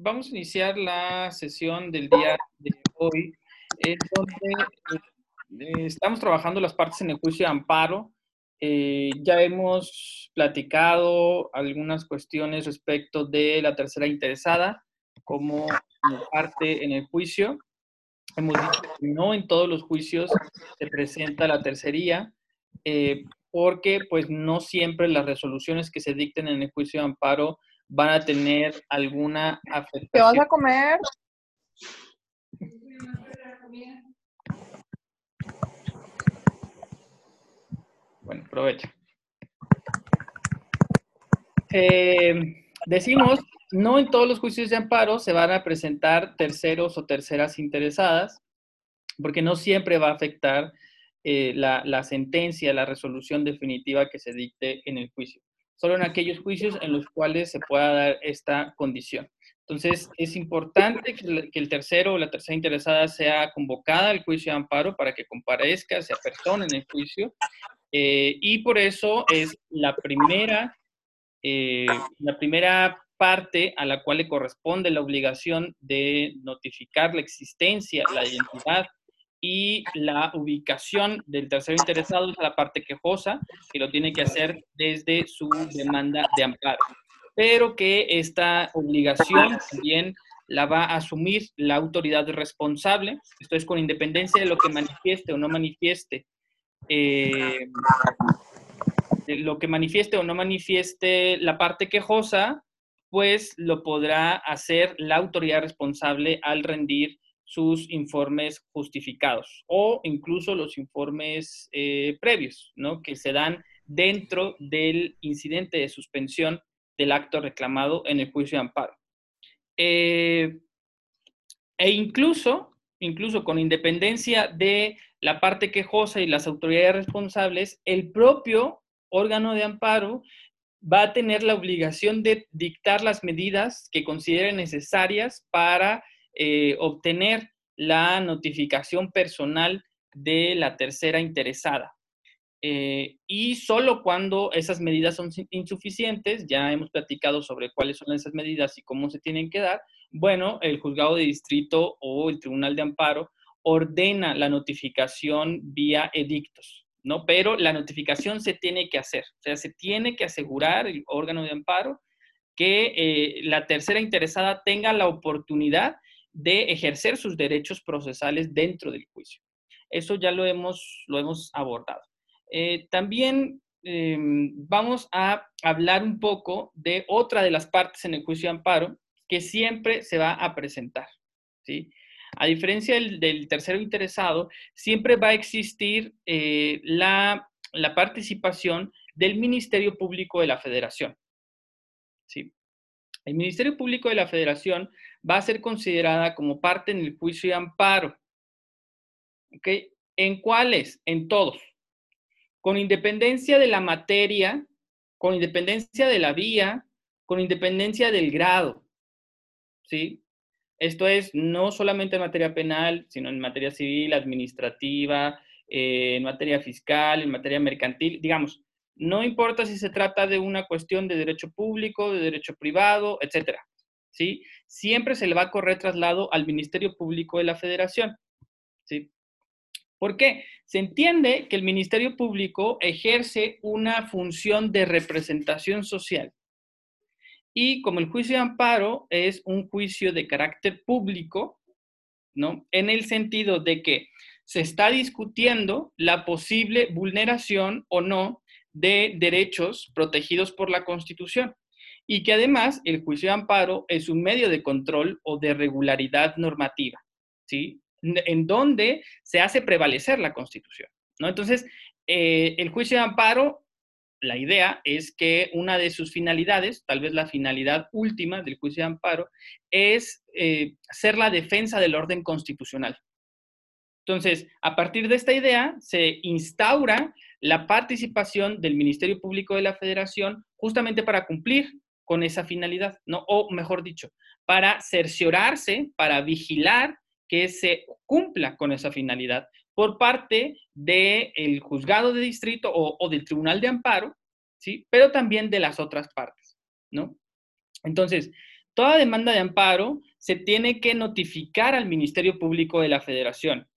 vamos a iniciar la sesión del día de hoy, donde eh, estamos trabajando las partes en el juicio de amparo. Eh, ya hemos platicado algunas cuestiones respecto de la tercera interesada como parte en el juicio. Hemos dicho que no en todos los juicios se presenta la tercería, eh, porque pues no siempre las resoluciones que se dicten en el juicio de amparo van a tener alguna afectación. ¿Qué vas a comer? Bueno, aprovecha. Eh, decimos, no en todos los juicios de amparo se van a presentar terceros o terceras interesadas, porque no siempre va a afectar eh, la, la sentencia, la resolución definitiva que se dicte en el juicio solo en aquellos juicios en los cuales se pueda dar esta condición. Entonces, es importante que el tercero o la tercera interesada sea convocada al juicio de amparo para que comparezca, se persona en el juicio. Eh, y por eso es la primera, eh, la primera parte a la cual le corresponde la obligación de notificar la existencia, la identidad y la ubicación del tercero interesado es la parte quejosa, que lo tiene que hacer desde su demanda de amparo, pero que esta obligación también la va a asumir la autoridad responsable, esto es con independencia de lo que manifieste o no manifieste, eh, lo que manifieste o no manifieste la parte quejosa, pues lo podrá hacer la autoridad responsable al rendir sus informes justificados o incluso los informes eh, previos, ¿no? Que se dan dentro del incidente de suspensión del acto reclamado en el juicio de amparo. Eh, e incluso, incluso con independencia de la parte quejosa y las autoridades responsables, el propio órgano de amparo va a tener la obligación de dictar las medidas que considere necesarias para eh, obtener la notificación personal de la tercera interesada. Eh, y solo cuando esas medidas son insuficientes, ya hemos platicado sobre cuáles son esas medidas y cómo se tienen que dar, bueno, el juzgado de distrito o el tribunal de amparo ordena la notificación vía edictos, ¿no? Pero la notificación se tiene que hacer, o sea, se tiene que asegurar el órgano de amparo que eh, la tercera interesada tenga la oportunidad de ejercer sus derechos procesales dentro del juicio. Eso ya lo hemos, lo hemos abordado. Eh, también em, vamos a hablar un poco de otra de las partes en el juicio de amparo que siempre se va a presentar. ¿sí? A diferencia del, tercero interesado, siempre va a existir eh, la, la participación del Ministerio Público de la Federación. ¿sí? El Ministerio Público de la Federación va a ser considerada como parte en el juicio de amparo. ¿Ok? ¿En cuáles? En todos. Con independencia de la materia, con independencia de la vía, con independencia del grado. ¿Sí? Esto es no solamente en materia penal, sino en materia civil, administrativa, eh, en materia fiscal, en materia mercantil, digamos, no importa si se trata de una cuestión de derecho público, de derecho privado, etcétera. ¿Sí? Siempre se le va a correr traslado al Ministerio Público de la Federación, ¿sí? ¿Por qué? Se entiende que el Ministerio Público ejerce una función de representación social. Y como el juicio de amparo es un juicio de carácter público, ¿no? En el sentido de que se está discutiendo la posible vulneración o no de derechos protegidos por la Constitución y que además el juicio de amparo es un medio de control o de regularidad normativa, ¿sí? En donde se hace prevalecer la Constitución, ¿no? Entonces, eh, el juicio de amparo, la idea es que una de sus finalidades, tal vez la finalidad última del juicio de amparo, es eh, ser la defensa del orden constitucional. Entonces, a partir de esta idea, se instaura la participación del Ministerio Público de la Federación justamente para cumplir con esa finalidad, ¿no? O mejor dicho, para cerciorarse, para vigilar que se cumpla con esa finalidad por parte del juzgado de distrito o, del tribunal de amparo, ¿sí? Pero también de las otras partes, ¿no? Entonces, toda demanda de amparo se tiene que notificar al Ministerio Público de la Federación,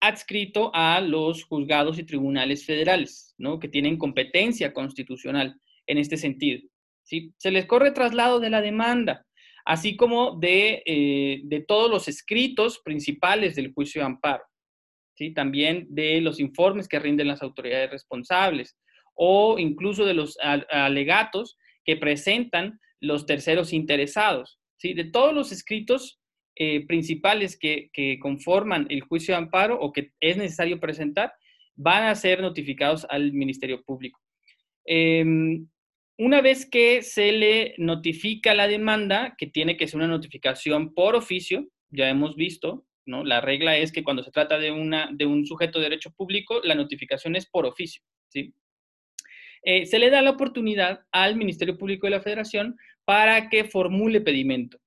adscrito a los juzgados y tribunales federales, ¿no? que tienen competencia constitucional en este sentido. ¿Sí? Se les corre traslado de la demanda, así como de, eh, de todos los escritos principales del juicio de amparo, ¿sí? también de los informes que rinden las autoridades responsables o incluso de los alegatos que presentan los terceros interesados. ¿sí? De todos los escritos eh, principales que, conforman el juicio de amparo o que es necesario presentar van a ser notificados al Ministerio Público. Em, una vez que se le notifica la demanda, que tiene que ser una notificación por oficio, ya hemos visto, ¿no? La regla es que cuando se trata de, una, de un sujeto de derecho público, la notificación es por oficio, ¿sí? Eh, se le da la oportunidad al Ministerio Público de la Federación para que formule pedimento.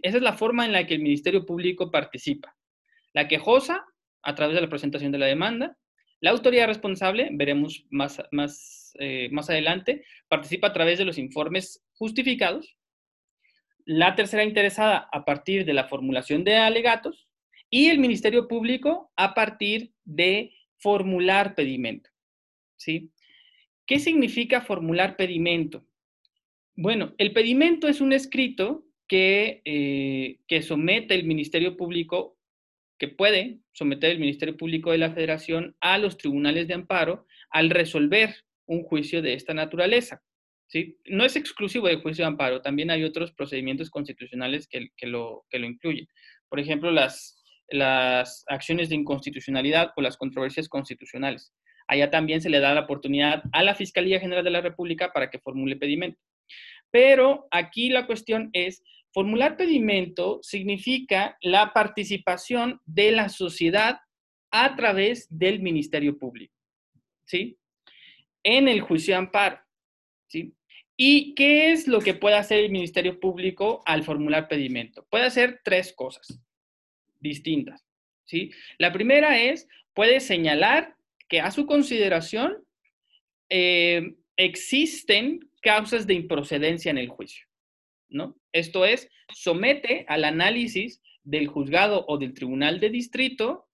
Esa es la forma en la que el Ministerio Público participa. La quejosa, a través de la presentación de la demanda, la autoridad responsable, veremos más, más, eh, más adelante, participa a través de los informes justificados, la tercera interesada a partir de la formulación de alegatos y el Ministerio Público a partir de formular pedimento. ¿sí? ¿Qué significa formular pedimento? Bueno, el pedimento es un escrito que, eh, que somete el Ministerio Público, que puede someter el Ministerio Público de la Federación a los tribunales de amparo al resolver un juicio de esta naturaleza. ¿sí? No es exclusivo del juicio de amparo, también hay otros procedimientos constitucionales que, que, lo, que lo incluyen. Por ejemplo, las, las acciones de inconstitucionalidad o las controversias constitucionales. Allá también se le da la oportunidad a la Fiscalía General de la República para que formule pedimento. Pero aquí la cuestión es, formular pedimento significa la participación de la sociedad a través del Ministerio Público, ¿sí? En el juicio de amparo, ¿sí? ¿Y qué es lo que puede hacer el Ministerio Público al formular pedimento? Puede hacer tres cosas distintas, ¿sí? La primera es, puede señalar que a su consideración eh, existen causas de improcedencia en el juicio, Esto es, somete al análisis del juzgado o del tribunal de distrito,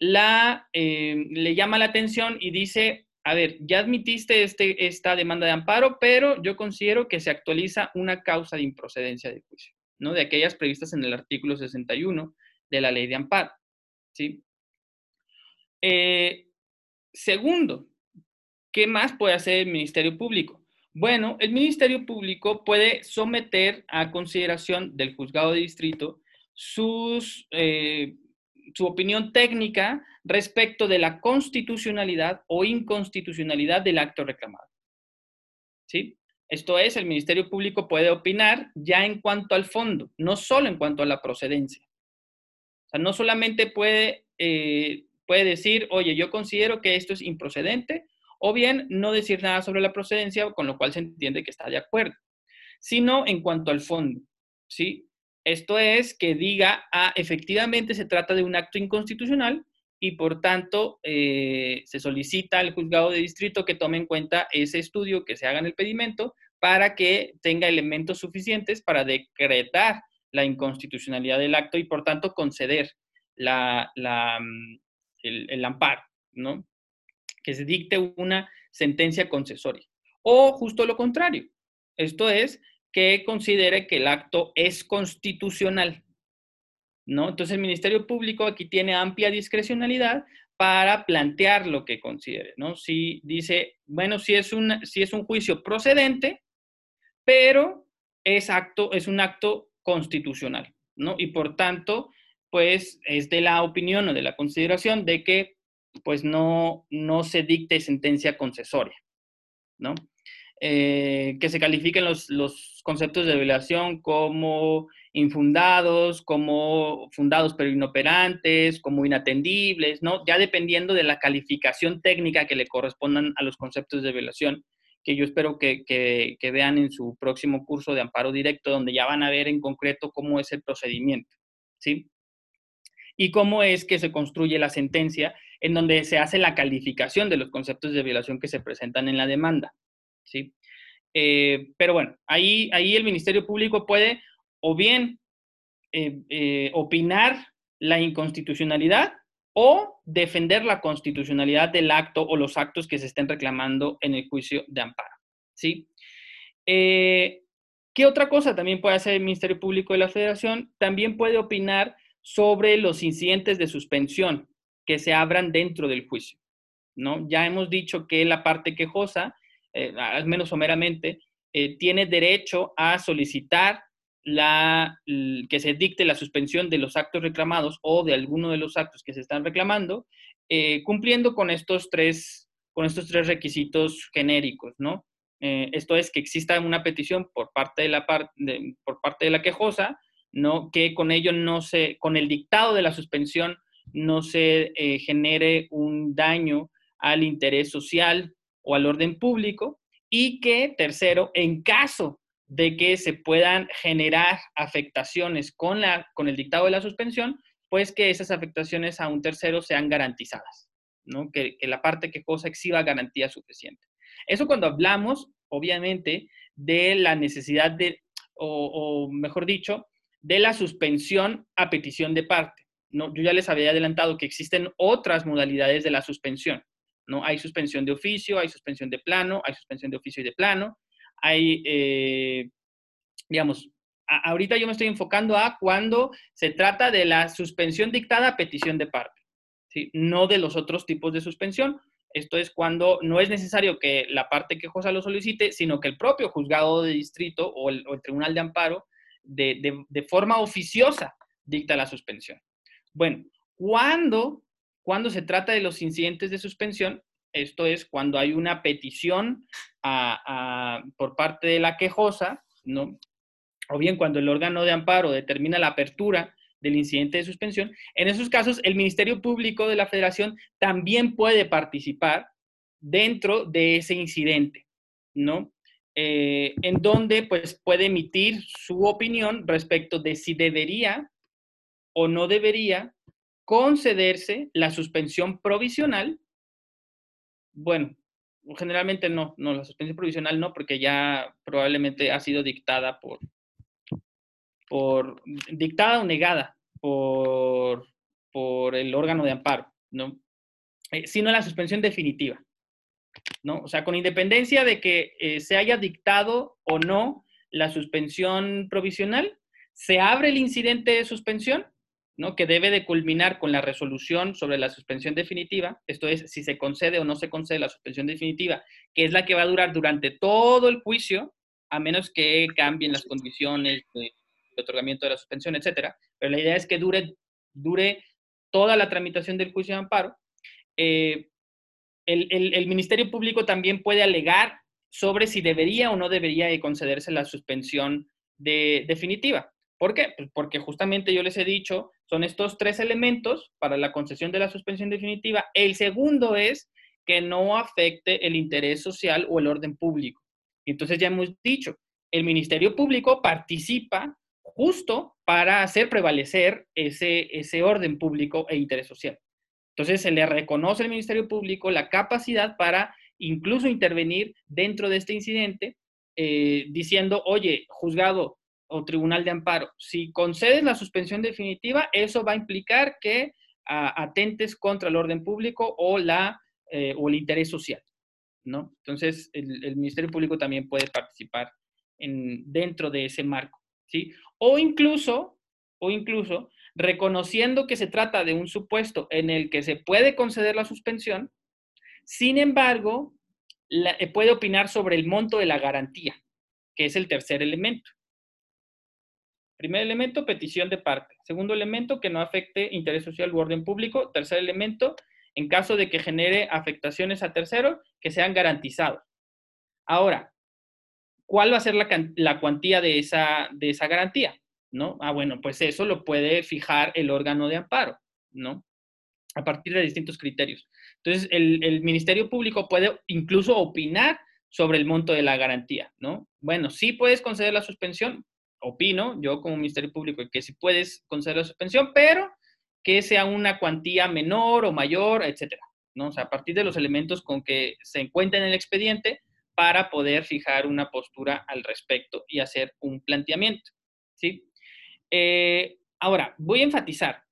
eh, le llama la atención y dice, a ver, ya admitiste este, esta demanda de amparo, pero yo considero que se actualiza una causa de improcedencia del juicio, ¿no? De aquellas previstas en el artículo 61 de la ley de amparo. Eh, segundo, ¿qué más puede hacer el Ministerio Público? Bueno, el Ministerio Público puede someter a consideración del juzgado de distrito eh, su opinión técnica respecto de la constitucionalidad o inconstitucionalidad del acto reclamado. ¿Sí? Esto es, el Ministerio Público puede opinar ya en cuanto al fondo, no solo en cuanto a la procedencia. O sea, no solamente puede, eh, puede decir, oye, yo considero que esto es improcedente o bien no decir nada sobre la procedencia, con lo cual se entiende que está de acuerdo, sino en cuanto al fondo, ¿sí? Esto es que diga, ah, efectivamente se trata de un acto inconstitucional y por tanto eh, se solicita al juzgado de distrito que tome en cuenta ese estudio, que se haga en el pedimento, para que tenga elementos suficientes para decretar la inconstitucionalidad del acto y por tanto conceder la, mm, el, el amparo, ¿no? Que se dicte una sentencia concesoria. O justo lo contrario, esto es que considere que el acto es constitucional. ¿no? Entonces el Ministerio Público aquí tiene amplia discrecionalidad para plantear lo que considere, ¿no? Si dice, bueno, si es un, si es un juicio procedente, pero es, acto, es un acto constitucional, ¿no? Y por tanto, pues es de la opinión o de la consideración de que pues no, no se dicte sentencia concesoria, ¿no? Eh, que se califiquen los, los, conceptos de violación como infundados, como fundados pero inoperantes, como inatendibles, ¿no? Ya dependiendo de la calificación técnica que le correspondan a los conceptos de violación, que yo espero que, que, que vean en su próximo curso de amparo directo, donde ya van a ver en concreto cómo es el procedimiento, ¿sí? Y cómo es que se construye la sentencia en donde se hace la calificación de los conceptos de violación que se presentan en la demanda. ¿sí? Eh, pero bueno, ahí, ahí el Ministerio Público puede o bien eh, eh, opinar la inconstitucionalidad o defender la constitucionalidad del acto o los actos que se estén reclamando en el juicio de amparo. ¿sí? ¿Qué otra cosa también puede hacer el Ministerio Público de la Federación? También puede opinar sobre los incidentes de suspensión que se abran dentro del juicio. ¿no? Ya hemos dicho que la parte quejosa, eh, al menos someramente, eh, tiene derecho a solicitar la, que se dicte la suspensión de los actos reclamados o de alguno de los actos que se están reclamando, eh, cumpliendo con estos, tres, con estos tres requisitos genéricos, ¿no? Eh, esto es que exista una petición por parte de la, por parte de la quejosa, ¿no? que con ello no se, con el dictado de la suspensión no se eh, genere un daño al interés social o al orden público y que, tercero, en caso de que se puedan generar afectaciones con, la, con el dictado de la suspensión, pues que esas afectaciones a un tercero sean garantizadas, ¿no? que, que la parte quejosa exhiba garantía suficiente. Eso cuando hablamos, obviamente, de la necesidad de, o, mejor dicho, de la suspensión a petición de parte. Yo ya les había adelantado que existen otras modalidades de la suspensión. ¿no? Hay suspensión de oficio, hay suspensión de plano, hay suspensión de oficio y de plano. Hay, eh, digamos, ahorita yo me estoy enfocando a cuando se trata de la suspensión dictada a petición de parte, no de los otros tipos de suspensión, esto es cuando no es necesario que la parte quejosa lo solicite, sino que el propio juzgado de distrito o el, tribunal de amparo de, forma oficiosa dicta la suspensión. Bueno, cuando, cuando se trata de los incidentes de suspensión, esto es cuando hay una petición por parte de la quejosa, ¿no? o bien cuando el órgano de amparo determina la apertura del incidente de suspensión, en esos casos el Ministerio Público de la Federación también puede participar dentro de ese incidente, ¿no? Eh, en donde pues puede emitir su opinión respecto de si debería o no debería concederse la suspensión provisional. Bueno, generalmente no, no, la suspensión provisional no, porque ya probablemente ha sido dictada por, por dictada o negada por, por el órgano de amparo, ¿no? Eh, sino la suspensión definitiva, ¿no? O sea, con independencia de que eh, se haya dictado o no la suspensión provisional, se abre el incidente de suspensión, ¿no? Que debe de culminar con la resolución sobre la suspensión definitiva, esto es, si se concede o no se concede la suspensión definitiva, que es la que va a durar durante todo el juicio, a menos que cambien las condiciones de otorgamiento de la suspensión, etcétera. Pero la idea es que dure, dure toda la tramitación del juicio de amparo. Eh, el, Ministerio Público también puede alegar sobre si debería o no debería concederse la suspensión de, definitiva. ¿Por qué? Pues porque justamente yo les he dicho, son estos tres elementos para la concesión de la suspensión definitiva. El segundo es que no afecte el interés social o el orden público. Entonces ya hemos dicho, el Ministerio Público participa justo para hacer prevalecer ese, ese orden público e interés social. Entonces se le reconoce al Ministerio Público la capacidad para incluso intervenir dentro de este incidente, eh, diciendo, oye, juzgado o tribunal de amparo, si concedes la suspensión definitiva, eso va a implicar que atentes contra el orden público o, la, eh, o el interés social. ¿no? Entonces, el, el Ministerio Público también puede participar en, dentro de ese marco. ¿sí? O incluso, o incluso, reconociendo que se trata de un supuesto en el que se puede conceder la suspensión, sin embargo, eh, puede opinar sobre el monto de la garantía, que es el tercer elemento. Primer elemento, petición de parte. Segundo elemento, que no afecte interés social u orden público. Tercer elemento, en caso de que genere afectaciones a terceros, que sean garantizados. Ahora, ¿cuál va a ser la, cuantía de esa, de esa garantía? ¿No? Ah, bueno, pues eso lo puede fijar el órgano de amparo, ¿no? A partir de distintos criterios. Entonces, el, Ministerio Público puede incluso opinar sobre el monto de la garantía, ¿no? Bueno, sí puedes conceder la suspensión, opino yo como Ministerio Público que sí puedes conceder la suspensión, pero que sea una cuantía menor o mayor, etcétera, ¿no? O sea, a partir de los elementos con que se encuentren en el expediente, para poder fijar una postura al respecto y hacer un planteamiento. ¿sí? Eh, ahora, voy a enfatizar.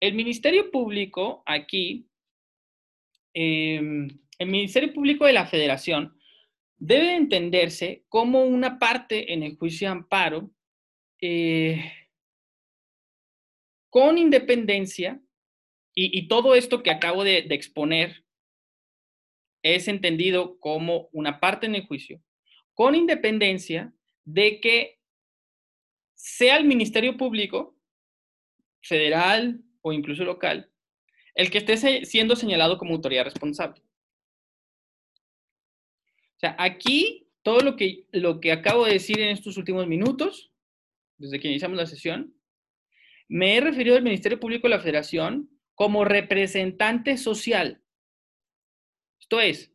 El Ministerio Público aquí, em, el Ministerio Público de la Federación debe entenderse como una parte en el juicio de amparo eh, con independencia y, todo esto que acabo de, de exponer es entendido como una parte en el juicio, con independencia de que sea el Ministerio Público, federal o incluso local, el que esté siendo señalado como autoridad responsable. O sea, aquí todo lo que, lo que acabo de decir en estos últimos minutos, desde que iniciamos la sesión, me he referido al Ministerio Público de la Federación como representante social. Esto es,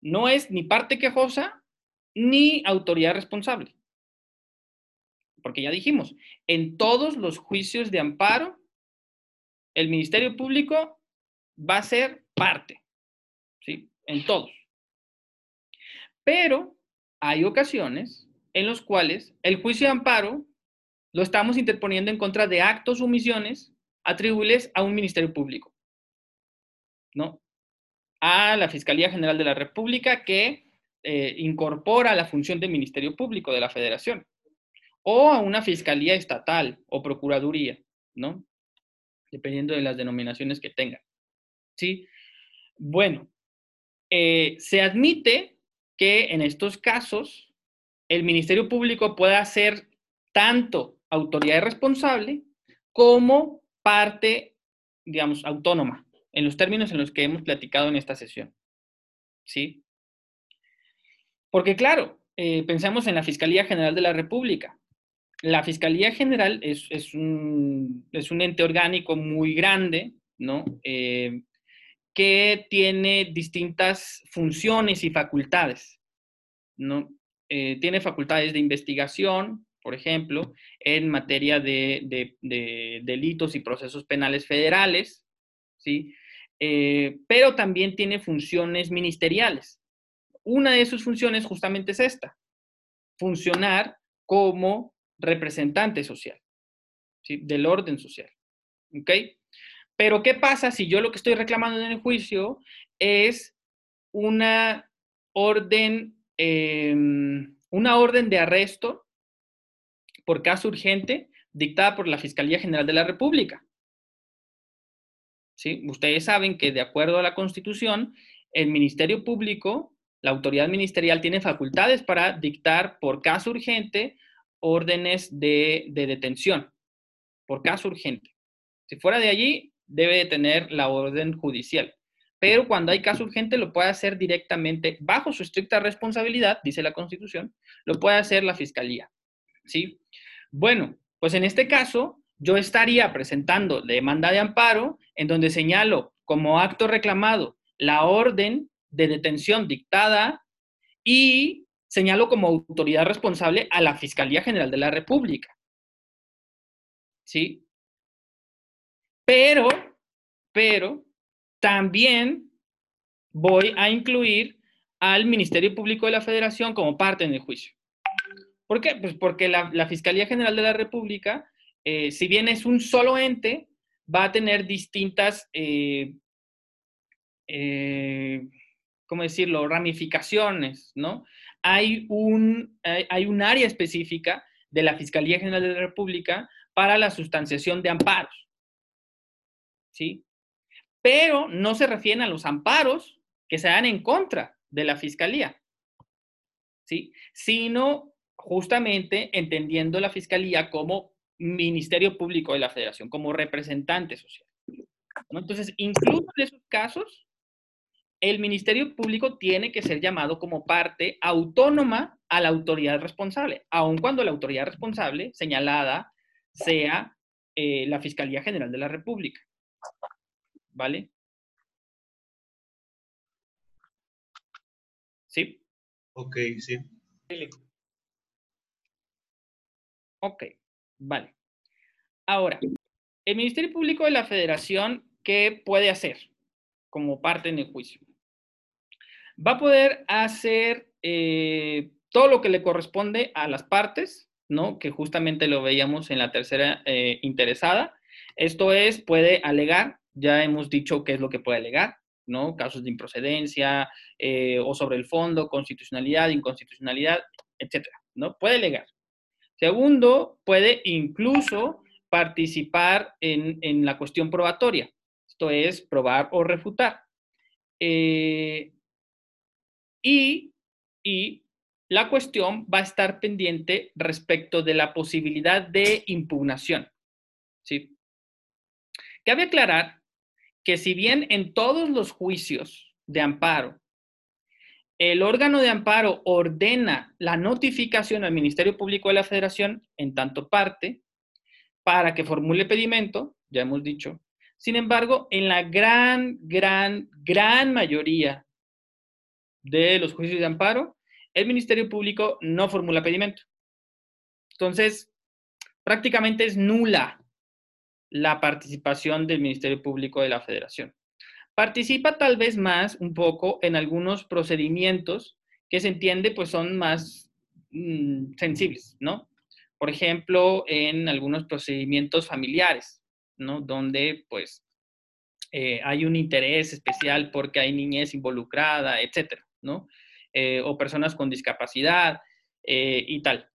no es ni parte quejosa ni autoridad responsable. Porque ya dijimos, en todos los juicios de amparo, el Ministerio Público va a ser parte, ¿sí? En todos. Pero hay ocasiones en los cuales el juicio de amparo lo estamos interponiendo en contra de actos o omisiones atribuibles a un ministerio público, ¿no? A la Fiscalía General de la República que eh, incorpora la función de ministerio público de la Federación, o a una Fiscalía Estatal o Procuraduría, ¿no? Dependiendo de las denominaciones que tengan. ¿Sí? Bueno, eh, se admite que en estos casos el Ministerio Público pueda ser tanto autoridad responsable como parte, digamos, autónoma, en los términos en los que hemos platicado en esta sesión. ¿Sí? Porque claro, eh, pensamos en la Fiscalía General de la República. La Fiscalía General es, un, ente orgánico muy grande, ¿no? Eh, que tiene distintas funciones y facultades. ¿no? Eh, tiene facultades de investigación, por ejemplo, en materia de, delitos y procesos penales federales, ¿sí? Eh, pero también tiene funciones ministeriales. Una de sus funciones justamente es esta, funcionar como representante social, ¿sí? del orden social. ¿Ok? Pero ¿qué pasa si yo lo que estoy reclamando en el juicio es una orden, em, una orden de arresto por caso urgente dictada por la Fiscalía General de la República? ¿Sí? Ustedes saben que de acuerdo a la Constitución, el Ministerio Público, la autoridad ministerial, tiene facultades para dictar por caso urgente órdenes de, de detención, por caso urgente. Si fuera de allí, debe de tener la orden judicial. Pero cuando hay caso urgente, lo puede hacer directamente, bajo su estricta responsabilidad, dice la Constitución, lo puede hacer la Fiscalía. ¿Sí? Bueno, pues en este caso, yo estaría presentando demanda de amparo en donde señalo como acto reclamado la orden de detención dictada y señalo como autoridad responsable a la Fiscalía General de la República. ¿Sí? Pero, pero, también voy a incluir al Ministerio Público de la Federación como parte en el juicio. ¿Por qué? Pues porque la, Fiscalía General de la República, eh, si bien es un solo ente, va a tener distintas, eh, eh, ¿cómo decirlo?, ramificaciones, ¿no? Hay un, hay un área específica de la Fiscalía General de la República para la sustanciación de amparos. ¿sí? Pero no se refieren a los amparos que se dan en contra de la fiscalía, ¿sí? Sino justamente entendiendo la fiscalía como Ministerio Público de la Federación, como representante social. Entonces, incluso en esos casos, el Ministerio Público tiene que ser llamado como parte autónoma a la autoridad responsable, aun cuando la autoridad responsable señalada sea eh, la Fiscalía General de la República. ¿Vale? ¿Sí? Ok, sí. Ok, vale. Ahora, el Ministerio Público de la Federación, ¿qué puede hacer como parte en el juicio? va a poder hacer eh, todo lo que le corresponde a las partes, ¿no? Que justamente lo veíamos en la tercera eh, interesada. Esto es, puede alegar, ya hemos dicho qué es lo que puede alegar, ¿no? Casos de improcedencia eh, o sobre el fondo, constitucionalidad, inconstitucionalidad, etcétera, ¿no? Puede alegar. Segundo, puede incluso participar en, la cuestión probatoria. Esto es probar o refutar. Eh, y, y la cuestión va a estar pendiente respecto de la posibilidad de impugnación. ¿sí? Cabe aclarar que si bien en todos los juicios de amparo, el órgano de amparo ordena la notificación al Ministerio Público de la Federación en tanto parte para que formule pedimento, ya hemos dicho. Sin embargo, en la gran, gran, gran mayoría de los juicios de amparo, el Ministerio Público no formula pedimento. Entonces, prácticamente es nula la participación del Ministerio Público de la Federación. Participa tal vez más un poco en algunos procedimientos que se entiende pues son más mm, sensibles, ¿no? Por ejemplo, en algunos procedimientos familiares, ¿no? Donde pues eh, hay un interés especial porque hay niñez involucrada, etcétera, ¿no? Eh, o personas con discapacidad eh, y tal.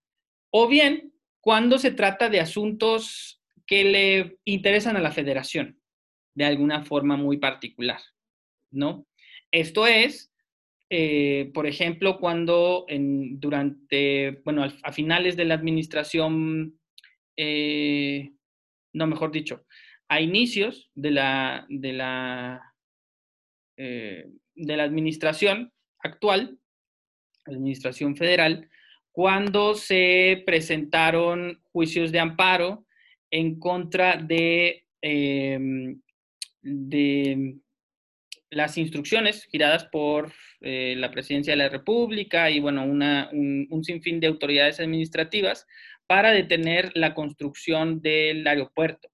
O bien, cuando se trata de asuntos que le interesan a la federación de alguna forma muy particular, ¿no? Esto es, eh, por ejemplo, cuando durante, bueno, a finales de la administración, no, mejor dicho, a inicios de la, de la, de la administración actual, Administración Federal, cuando se presentaron juicios de amparo en contra de, em, de las instrucciones giradas por eh, la Presidencia de la República y, bueno, un, sinfín de autoridades administrativas para detener la construcción del aeropuerto,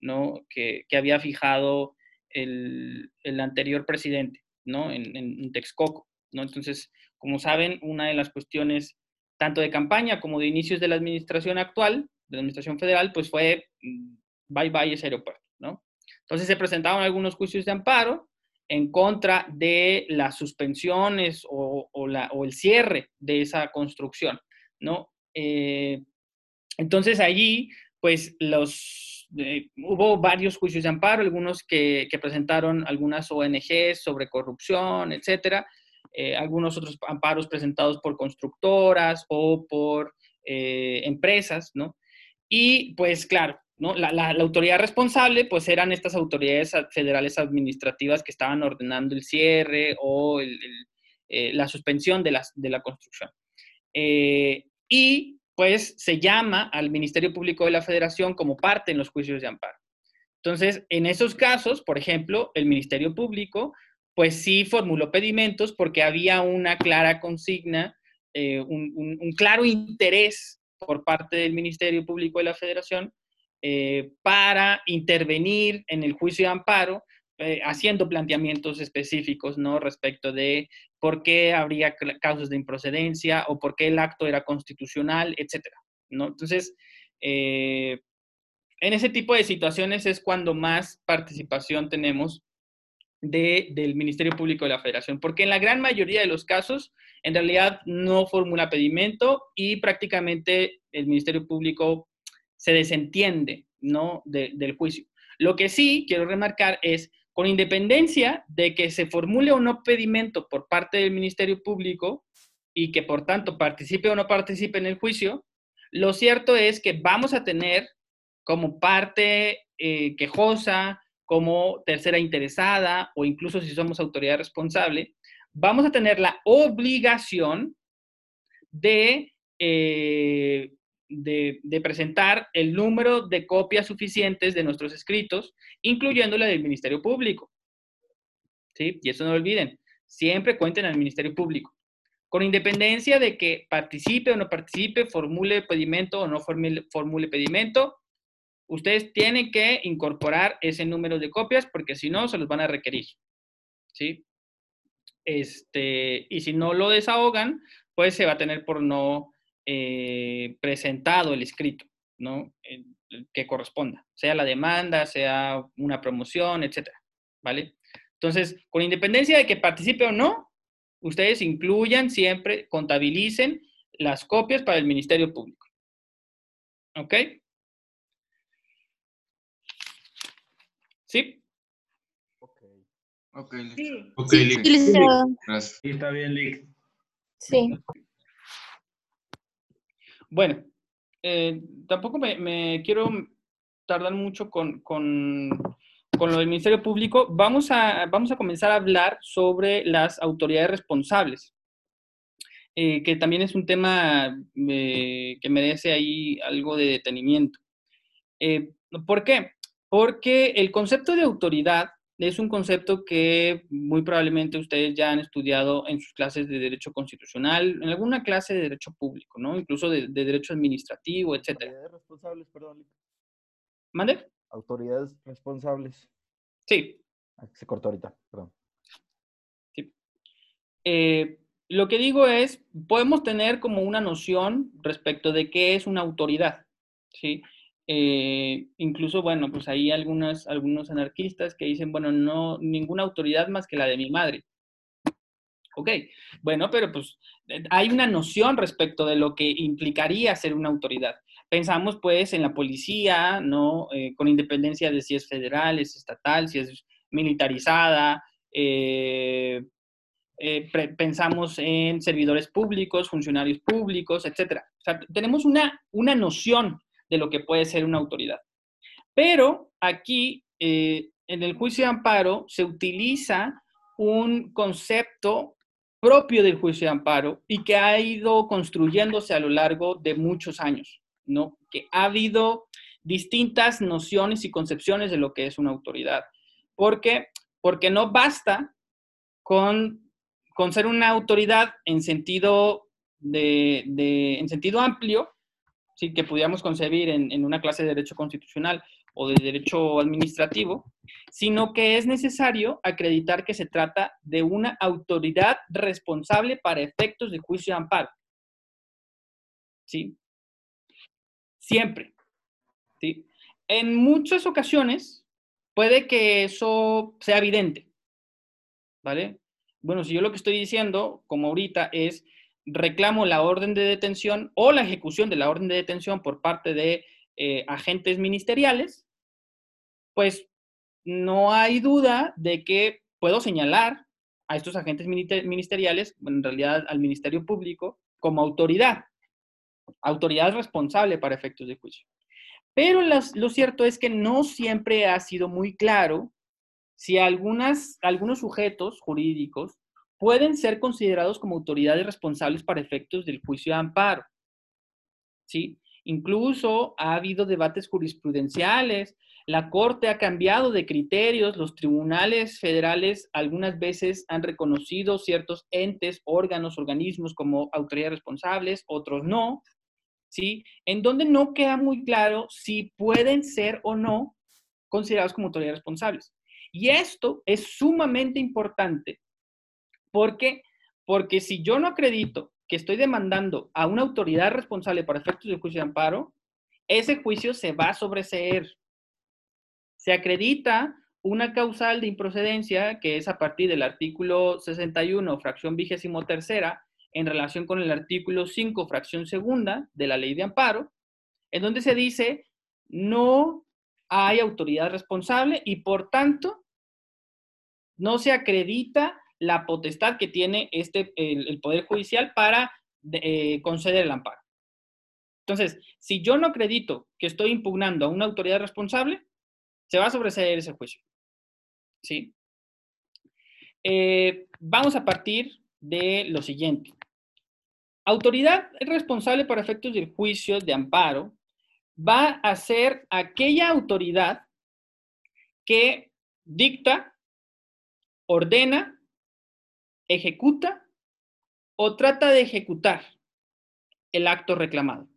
¿no? Que, había fijado el, anterior presidente, ¿no? En, en Texcoco, ¿no? Entonces, como saben, una de las cuestiones tanto de campaña como de inicios de la administración actual, la administración federal, pues fue mm, bye bye ese aeropuerto, ¿no? Entonces se presentaron algunos juicios de amparo en contra de las suspensiones o, el cierre de esa construcción, ¿no? Eh, entonces allí, pues los, eh, hubo varios juicios de amparo, algunos que, presentaron algunas ONGs sobre corrupción, etcétera, eh, algunos otros amparos presentados por constructoras o por empresas, ¿no? Y pues claro, ¿no? La, autoridad responsable pues eran estas autoridades federales administrativas que estaban ordenando el cierre o eh, la suspensión de, la construcción. y pues se llama al Ministerio Público de la Federación como parte en los juicios de amparo. Entonces, en esos casos, por ejemplo, el Ministerio Público pues sí formuló pedimentos porque había una clara consigna, eh, un, claro interés por parte del Ministerio Público de la Federación eh, para intervenir en el juicio de amparo, eh, haciendo planteamientos específicos, ¿no? Respecto de por qué habría causas de improcedencia o por qué el acto era constitucional, etcétera, ¿no? Entonces, en ese tipo de situaciones es cuando más participación tenemos del Ministerio Público de la Federación, porque en la gran mayoría de los casos, en realidad no formula pedimento y prácticamente el Ministerio Público se desentiende ¿no? del juicio. Lo que sí quiero remarcar es, con independencia de que se formule o no pedimento por parte del Ministerio Público y que por tanto participe o no participe en el juicio, lo cierto es que vamos a tener como parte eh, quejosa, como tercera interesada o incluso si somos autoridad responsable, vamos a tener la obligación de, eh, de, presentar el número de copias suficientes de nuestros escritos, incluyendo la del Ministerio Público. ¿Sí? Y eso no lo olviden, siempre cuenten al Ministerio Público. Con independencia de que participe o no participe, formule pedimento o no formule, formule pedimento, ustedes tienen que incorporar ese número de copias porque si no, se los van a requerir. ¿Sí? Este, y si no lo desahogan, pues se va a tener por no eh, presentado el escrito, ¿no? que corresponda, sea la demanda, sea una promoción, etcétera, ¿vale? Entonces, con independencia de que participe o no, ustedes incluyan siempre, contabilicen las copias para el Ministerio Público. ¿Ok? ¿Sí? Ok. Ok, Sí. Ok, Sí, licenciado. Gracias. Sí, está bien, Lick. Sí. Bueno, eh, tampoco me, me quiero tardar mucho con, con, con lo del Ministerio Público. Vamos a, vamos a comenzar a hablar sobre las autoridades responsables, eh, que también es un tema eh, que merece ahí algo de detenimiento. Eh, ¿Por qué? Porque el concepto de autoridad es un concepto que muy probablemente ustedes ya han estudiado en sus clases de Derecho Constitucional, en alguna clase de Derecho Público, ¿no? Incluso de, de Derecho Administrativo, etcétera. Autoridades responsables, perdón. ¿Mande? Autoridades responsables. Sí. Ah, Se cortó ahorita, perdón. Eh, lo que digo es, podemos tener como una noción respecto de qué es una autoridad, ¿sí? Eh, incluso, bueno, pues hay algunas, algunos anarquistas que dicen, bueno, no, ninguna autoridad más que la de mi madre. Ok, bueno, pero pues eh, hay una noción respecto de lo que implicaría ser una autoridad. Pensamos pues en la policía, ¿no? Eh, con independencia de si es federal, es estatal, si es militarizada. pensamos en servidores públicos, funcionarios públicos, etc. O sea, tenemos una, una noción de lo que puede ser una autoridad. Pero aquí, eh, en el juicio de amparo, se utiliza un concepto propio del juicio de amparo y que ha ido construyéndose a lo largo de muchos años, ¿no? Que ha habido distintas nociones y concepciones de lo que es una autoridad. ¿Por qué? Porque no basta con, con ser una autoridad en sentido, de, de- en sentido amplio, sí, que pudiéramos concebir en, en una clase de derecho constitucional o de derecho administrativo, sino que es necesario acreditar que se trata de una autoridad responsable para efectos de juicio de amparo. ¿Sí? Siempre. ¿Sí? En muchas ocasiones puede que eso sea evidente, ¿vale? Bueno, si yo lo que estoy diciendo, como ahorita, es reclamo la orden de detención o la ejecución de la orden de detención por parte de eh, agentes ministeriales, pues no hay duda de que puedo señalar a estos agentes ministeriales, en realidad al Ministerio Público, como autoridad, autoridad responsable para efectos de juicio. Pero lo cierto es que no siempre ha sido muy claro si algunas, algunos sujetos jurídicos pueden ser considerados como autoridades responsables para efectos del juicio de amparo. ¿Sí? Incluso ha habido debates jurisprudenciales, la Corte ha cambiado de criterios, los tribunales federales algunas veces han reconocido ciertos entes, órganos, organismos como autoridades responsables, otros no, ¿sí? En donde no queda muy claro si pueden ser o no considerados como autoridades responsables. Y esto es sumamente importante porque, porque si yo no acredito que estoy demandando a una autoridad responsable para efectos del juicio de amparo, ese juicio se va a sobreseer. Se acredita una causal de improcedencia que es a partir del artículo 61, fracción vigésimo tercera, en relación con el artículo 5, fracción segunda de la ley de amparo, en donde se dice no hay autoridad responsable y por tanto no se acredita la potestad que tiene este, el, Poder Judicial para eh, conceder el amparo. Entonces, si yo no acredito que estoy impugnando a una autoridad responsable, se va a sobreseer ese juicio. ¿Sí? Eh, vamos a partir de lo siguiente. Autoridad responsable para efectos del juicio de amparo va a ser aquella autoridad que dicta, ordena, ejecuta o trata de ejecutar el acto reclamado.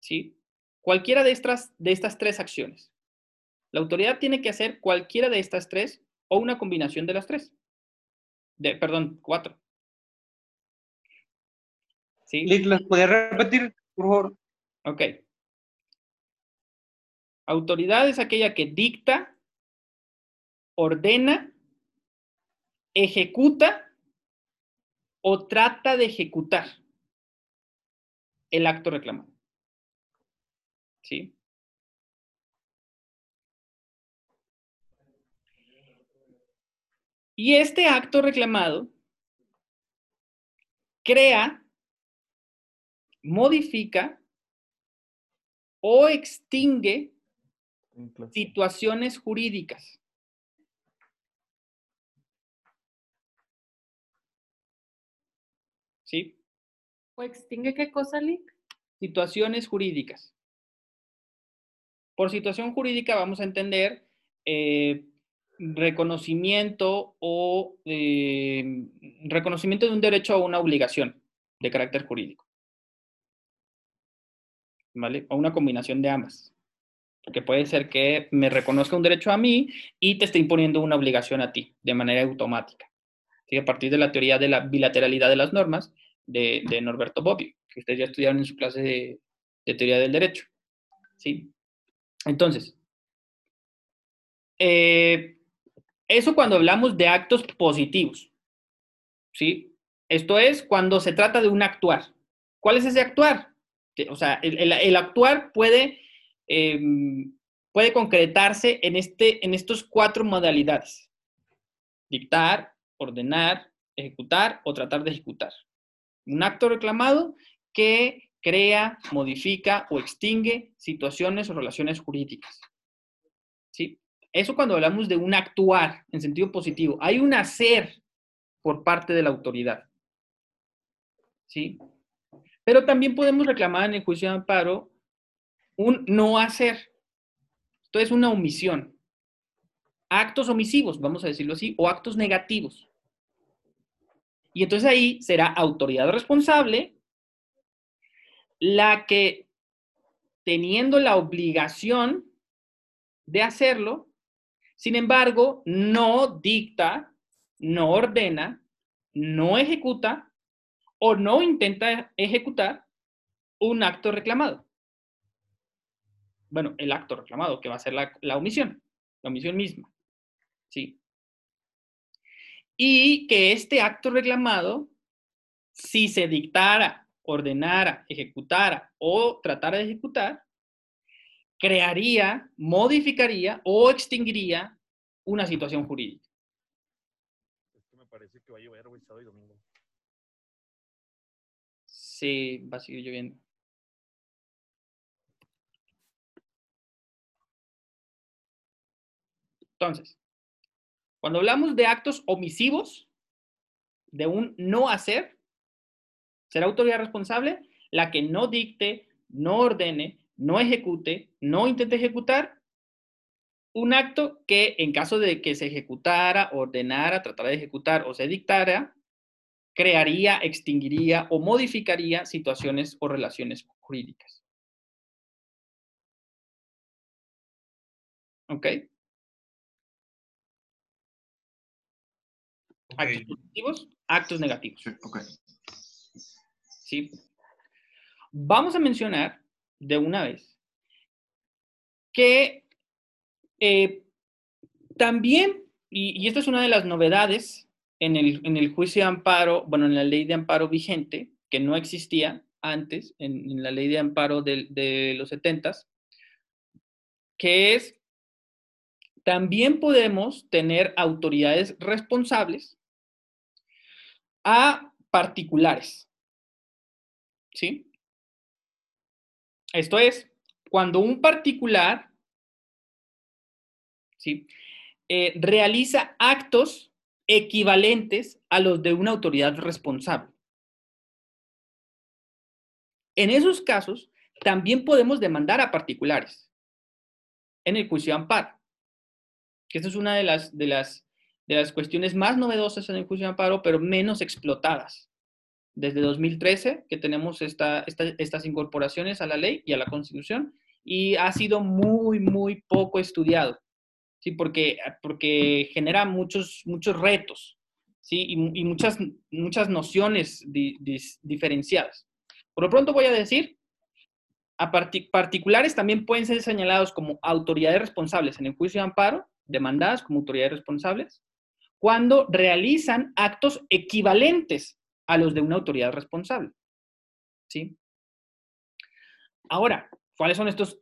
¿Sí? Cualquiera de estas, de estas tres acciones. La autoridad tiene que hacer cualquiera de estas tres o una combinación de las tres. De, perdón, cuatro. ¿Sí? ¿las podías repetir, por favor? Ok. Autoridad es aquella que dicta, ordena, ejecuta o trata de ejecutar el acto reclamado. ¿Sí? Y este acto reclamado crea, modifica o extingue situaciones jurídicas. ¿Sí? ¿O extingue qué cosa, Lick? Situaciones jurídicas. Por situación jurídica vamos a entender eh, reconocimiento o eh, reconocimiento de un derecho o una obligación de carácter jurídico. ¿Vale? O una combinación de ambas. Porque puede ser que me reconozca un derecho a mí y te esté imponiendo una obligación a ti de manera automática. ¿Sí? A partir de la teoría de la bilateralidad de las normas de, Norberto Bobbio, que ustedes ya estudiaron en su clase de, teoría del derecho. ¿Sí? Entonces, eh, eso cuando hablamos de actos positivos. ¿Sí? Esto es cuando se trata de un actuar. ¿Cuál es ese actuar? O sea, el, actuar puede, eh, puede concretarse en, este, en estos cuatro modalidades. Dictar, ordenar, ejecutar o tratar de ejecutar. Un acto reclamado que crea, modifica o extingue situaciones o relaciones jurídicas. ¿Sí? Eso cuando hablamos de un actuar en sentido positivo. Hay un hacer por parte de la autoridad. ¿Sí? Pero también podemos reclamar en el juicio de amparo un no hacer. Esto es una omisión. Actos omisivos, vamos a decirlo así, o actos negativos. Y entonces ahí será autoridad responsable la que, teniendo la obligación de hacerlo, sin embargo, no dicta, no ordena, no ejecuta o no intenta ejecutar un acto reclamado. Bueno, el acto reclamado, que va a ser la, la omisión, la omisión misma. ¿Sí? Y que este acto reclamado, si se dictara, ordenara, ejecutara o tratara de ejecutar, crearía, modificaría o extinguiría una situación jurídica. Esto me parece que va a llover hoy sábado y domingo. Sí, va a seguir lloviendo. Entonces, cuando hablamos de actos omisivos, de un no hacer, será autoridad responsable la que no dicte, no ordene, no ejecute, no intente ejecutar un acto que en caso de que se ejecutara, ordenara, tratara de ejecutar o se dictara, crearía, extinguiría o modificaría situaciones o relaciones jurídicas. ¿Ok? Actos positivos, actos negativos. Sí, ok. ¿Sí? Vamos a mencionar de una vez que eh, también, y, y, esta es una de las novedades en el, en el, juicio de amparo, bueno, en la ley de amparo vigente, que no existía antes, en, en la ley de amparo de, de los 70 que es, también podemos tener autoridades responsables a particulares. ¿Sí? Esto es, cuando un particular ¿sí? Eh, realiza actos equivalentes a los de una autoridad responsable. En esos casos, también podemos demandar a particulares en el juicio de amparo. Que esta es una de las, de, las, de las cuestiones más novedosas en el juicio de amparo, pero menos explotadas. Desde 2013 que tenemos esta, esta, estas incorporaciones a la ley y a la Constitución y ha sido muy, muy poco estudiado. ¿sí? Porque, porque genera muchos, muchos retos, ¿sí? Y, y muchas, muchas nociones di- diferenciadas. Por lo pronto voy a decir, a parti- particulares también pueden ser señalados como autoridades responsables en el juicio de amparo, demandadas como autoridades responsables, cuando realizan actos equivalentes a los de una autoridad responsable. ¿Sí? Ahora, ¿cuáles son estos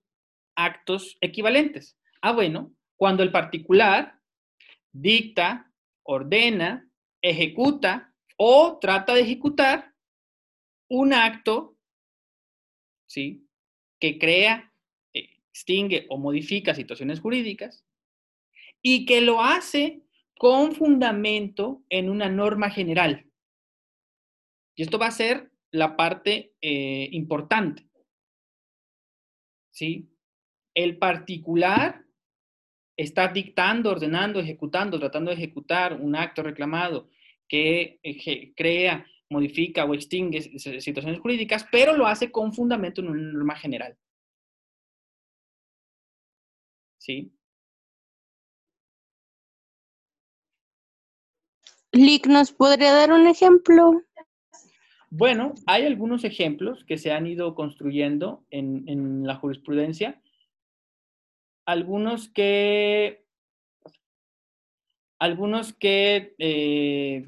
actos equivalentes? Ah, bueno, cuando el particular dicta, ordena, ejecuta o trata de ejecutar un acto, ¿sí? Que crea, eh, extingue o modifica situaciones jurídicas y que lo hace con fundamento en una norma general. Y esto va a ser la parte eh, importante. ¿Sí? El particular está dictando, ordenando, ejecutando, tratando de ejecutar un acto reclamado que crea, modifica o extingue situaciones jurídicas, pero lo hace con fundamento en una norma general. ¿Sí? Lick, ¿nos podría dar un ejemplo? Bueno, hay algunos ejemplos que se han ido construyendo en, la jurisprudencia. Algunos que. Algunos que. eh,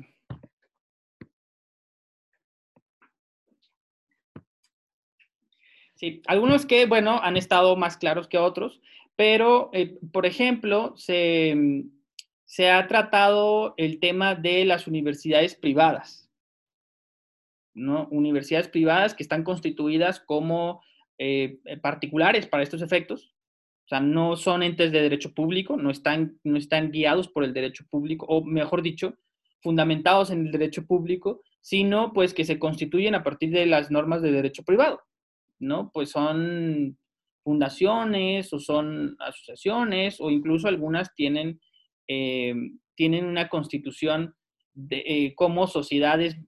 sí, algunos que, bueno, han estado más claros que otros, pero, eh, por ejemplo, se, se ha tratado el tema de las universidades privadas. ¿no? Universidades privadas que están constituidas como eh, particulares para estos efectos, o sea, no son entes de derecho público, no están, no están guiados por el derecho público, o mejor dicho, fundamentados en el derecho público, sino pues que se constituyen a partir de las normas de derecho privado, ¿no? Pues son fundaciones o son asociaciones o incluso algunas tienen, eh, tienen una constitución eh, como sociedades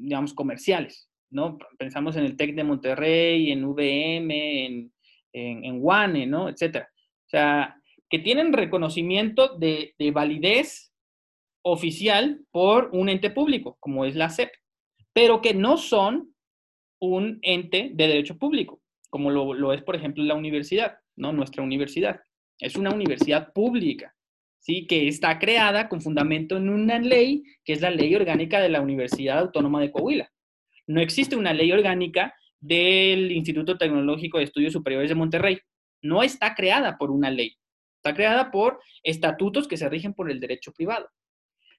digamos, comerciales, ¿no? Pensamos en el TEC de Monterrey, en VM, en, en, en WANE, ¿no? Etcétera. O sea, que tienen reconocimiento de, de, validez oficial por un ente público, como es la SEP, pero que no son un ente de derecho público, como lo, lo es, por ejemplo, la universidad, ¿no? Nuestra universidad. Es una universidad pública, ¿sí? que está creada con fundamento en una ley, que es la Ley Orgánica de la Universidad Autónoma de Coahuila. No existe una ley orgánica del Instituto Tecnológico de Estudios Superiores de Monterrey. No está creada por una ley. Está creada por estatutos que se rigen por el derecho privado.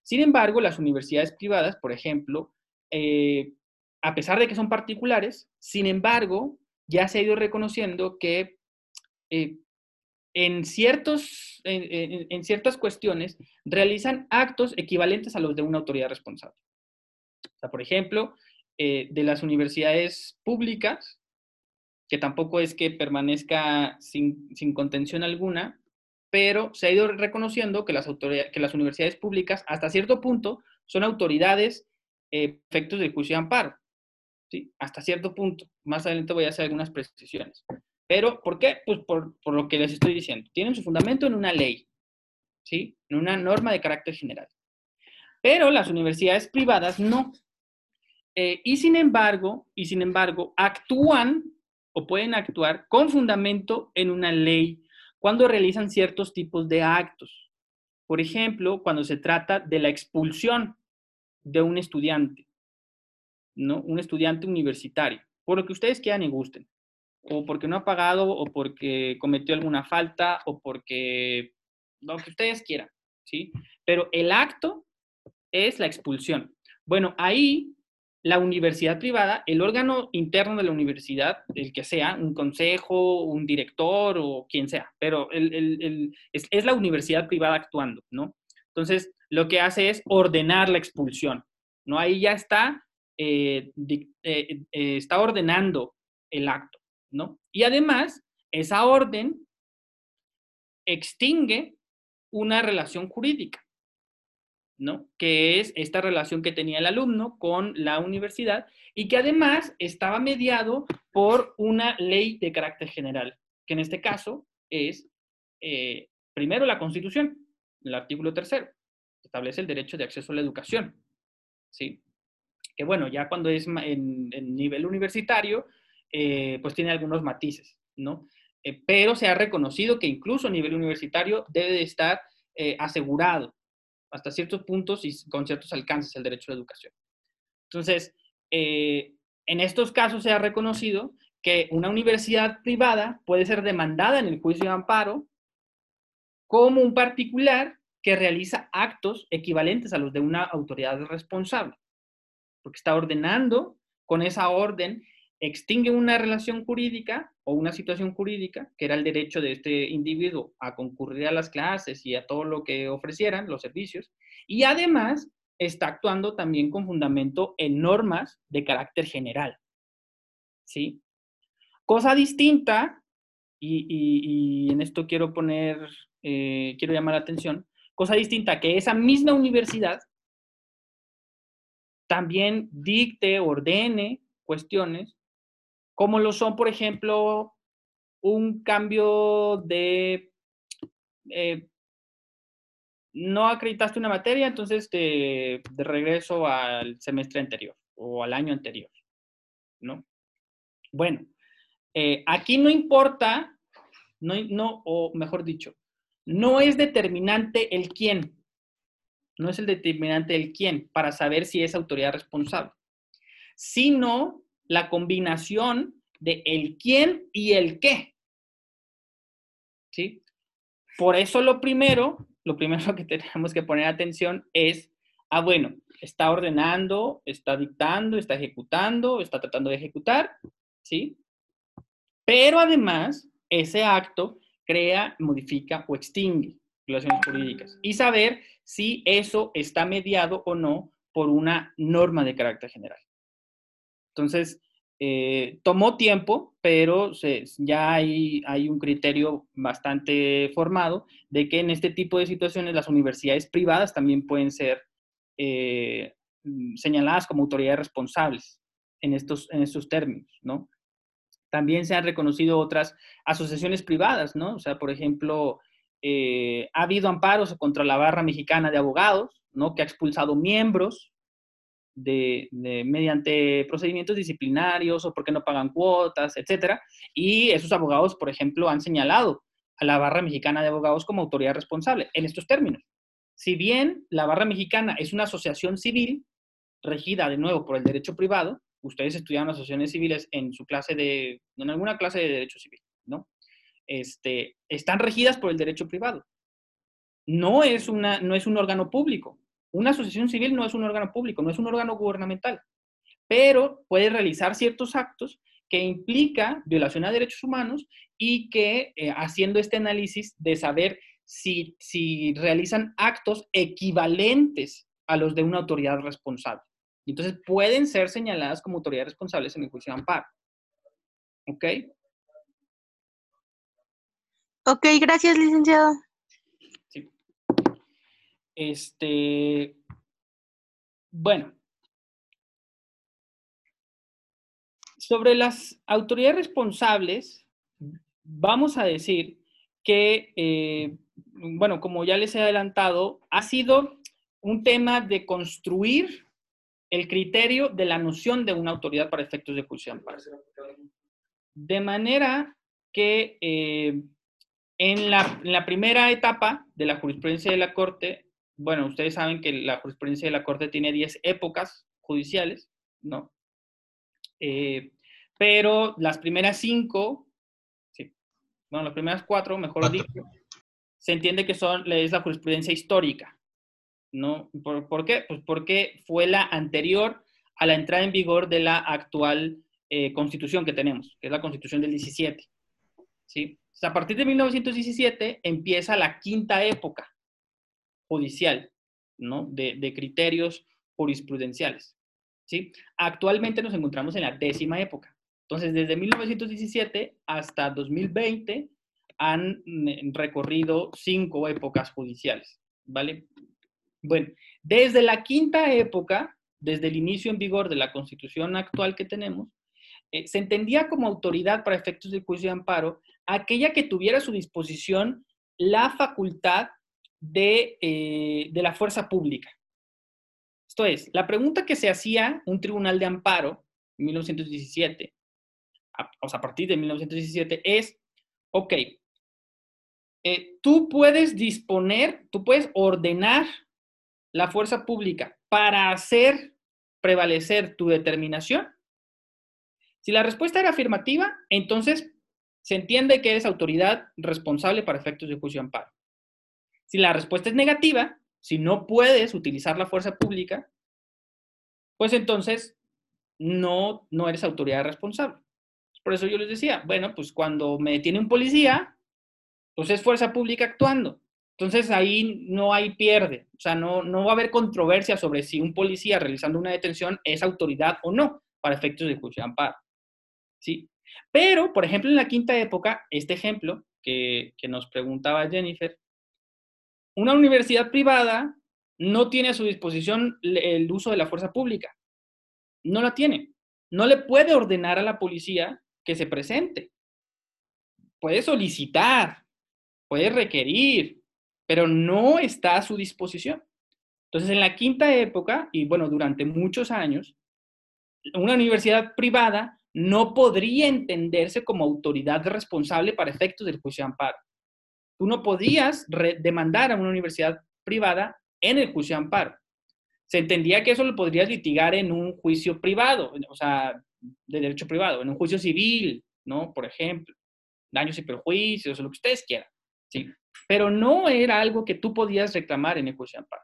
Sin embargo, las universidades privadas, por ejemplo, eh, a pesar de que son particulares, sin embargo, ya se ha ido reconociendo que eh, en, ciertos, en, ciertas cuestiones realizan actos equivalentes a los de una autoridad responsable. Por ejemplo, eh, de las universidades públicas, que tampoco es que permanezca sin, sin, contención alguna, pero se ha ido reconociendo que las, que las universidades públicas, hasta cierto punto, son autoridades eh, efectos del juicio de amparo. ¿sí? Hasta cierto punto. Más adelante voy a hacer algunas precisiones. Pero, ¿por qué? Pues por, por, lo que les estoy diciendo. Tienen su fundamento en una ley, ¿sí? En una norma de carácter general. Pero las universidades privadas no. Eh, y sin embargo, y sin embargo, actúan o pueden actuar con fundamento en una ley cuando realizan ciertos tipos de actos. Por ejemplo, cuando se trata de la expulsión de un estudiante, ¿no? Un estudiante universitario, por lo que ustedes quieran y gusten o porque no ha pagado, o porque cometió alguna falta, o porque lo que ustedes quieran, ¿sí? Pero el acto es la expulsión. Bueno, ahí la universidad privada, el órgano interno de la universidad, el que sea, un consejo, un director o quien sea, pero el, el, es, la universidad privada actuando, ¿no? Entonces, lo que hace es ordenar la expulsión, ¿no? Ahí ya está, eh, eh, eh, está ordenando el acto. ¿No? Y además, esa orden extingue una relación jurídica, ¿no? Que es esta relación que tenía el alumno con la universidad y que además estaba mediado por una ley de carácter general, que en este caso es, eh, primero, la Constitución, el artículo tercero. establece el derecho de acceso a la educación, ¿sí? Que bueno, ya cuando es en nivel universitario, eh, pues tiene algunos matices, ¿no? Eh, pero se ha reconocido que incluso a nivel universitario debe de estar eh, asegurado hasta ciertos puntos y con ciertos alcances el derecho a la educación. Entonces, en estos casos se ha reconocido que una universidad privada puede ser demandada en el juicio de amparo como un particular que realiza actos equivalentes a los de una autoridad responsable, porque está ordenando, con esa orden extingue una relación jurídica o una situación jurídica, que era el derecho de este individuo a concurrir a las clases y a todo lo que ofrecieran, los servicios, y además está actuando también con fundamento en normas de carácter general. ¿Sí? Cosa distinta, y, y- en esto quiero poner, eh, quiero llamar la atención, cosa distinta que esa misma universidad también dicte, ordene cuestiones, como lo son, por ejemplo, un cambio de, eh, no acreditaste una materia, entonces de regreso al semestre anterior o al año anterior, ¿no? Bueno, eh, aquí no importa, no, no, o mejor dicho, no es determinante el quién, no es el determinante el quién para saber si es autoridad responsable, sino la combinación de el quién y el qué. ¿Sí? Por eso lo primero, lo primero que tenemos que poner atención es, ah, bueno, está ordenando, está dictando, está ejecutando, está tratando de ejecutar, ¿sí? Pero además, ese acto crea, modifica o extingue relaciones jurídicas. Y saber si eso está mediado o no por una norma de carácter general. Entonces, eh, tomó tiempo, pero ya hay, hay un criterio bastante formado de que en este tipo de situaciones las universidades privadas también pueden ser eh, mm, señaladas como autoridades responsables en estos, en estos términos, ¿no? También se han reconocido otras asociaciones privadas, ¿no? O sea, por ejemplo, eh, ha habido amparos contra la barra mexicana de abogados, ¿no? Que ha expulsado miembros de, mediante procedimientos disciplinarios o porque no pagan cuotas, etcétera. Y esos abogados, por ejemplo, han señalado a la barra mexicana de abogados como autoridad responsable en estos términos. Si bien la barra mexicana es una asociación civil regida de nuevo por el derecho privado, ustedes estudiaron asociaciones civiles en su clase de, en alguna clase de derecho civil, ¿no? Este, están regidas por el derecho privado. No es, una, no es un órgano público. Una asociación civil no es un órgano público, no es un órgano gubernamental, pero puede realizar ciertos actos que implica violación a derechos humanos y que eh, haciendo este análisis de saber si, si realizan actos equivalentes a los de una autoridad responsable. Entonces pueden ser señaladas como autoridades responsables en el juicio de amparo. ¿Ok? Ok, gracias, licenciado. Este, bueno. Sobre las autoridades responsables, vamos a decir que, eh, bueno, como ya les he adelantado, ha sido un tema de construir el criterio de la noción de una autoridad para efectos de juicio de manera que eh, en la primera etapa de la jurisprudencia de la Corte, bueno, ustedes saben que la jurisprudencia de la Corte tiene 10 épocas judiciales, ¿no? Eh, pero las primeras cinco, sí, bueno, las primeras cuatro, mejor Cuatro. dicho, se entiende que son, es la jurisprudencia histórica, ¿no? ¿Por, por qué? Pues porque fue la anterior a la entrada en vigor de la actual eh, constitución que tenemos, que es la constitución del 17, ¿sí? A partir de 1917 empieza la quinta época judicial, ¿no? De, criterios jurisprudenciales, ¿sí? Actualmente nos encontramos en la décima época. Entonces, desde 1917 hasta 2020 han mm, recorrido cinco épocas judiciales, ¿vale? Bueno, desde la quinta época, desde el inicio en vigor de la constitución actual que tenemos, eh, se entendía como autoridad para efectos del juicio de amparo aquella que tuviera a su disposición la facultad de, eh, de la fuerza pública. Esto es, la pregunta que se hacía un tribunal de amparo en 1917, a, o sea, a partir de 1917, es, ok, eh, tú puedes disponer, tú puedes ordenar la fuerza pública para hacer prevalecer tu determinación. Si la respuesta era afirmativa, entonces se entiende que eres autoridad responsable para efectos de juicio de amparo. Si la respuesta es negativa, si no puedes utilizar la fuerza pública, pues entonces no, no eres autoridad responsable. Por eso yo les decía, bueno, pues cuando me detiene un policía, pues es fuerza pública actuando. Entonces ahí no hay pierde, o sea, no, no va a haber controversia sobre si un policía realizando una detención es autoridad o no para efectos de juicio de amparo. ¿Sí? Pero, por ejemplo, en la quinta época, este ejemplo que, que nos preguntaba Jennifer, una universidad privada no tiene a su disposición el uso de la fuerza pública. No la tiene. No le puede ordenar a la policía que se presente. Puede solicitar, puede requerir, pero no está a su disposición. Entonces, en la quinta época, y bueno, durante muchos años, una universidad privada no podría entenderse como autoridad responsable para efectos del juicio de amparo. Tú no podías demandar a una universidad privada en el juicio de amparo. Se entendía que eso lo podrías litigar en un juicio privado, o sea, de derecho privado, en un juicio civil, ¿no? Por ejemplo, daños y perjuicios, lo que ustedes quieran, ¿sí? Pero no era algo que tú podías reclamar en el juicio de amparo.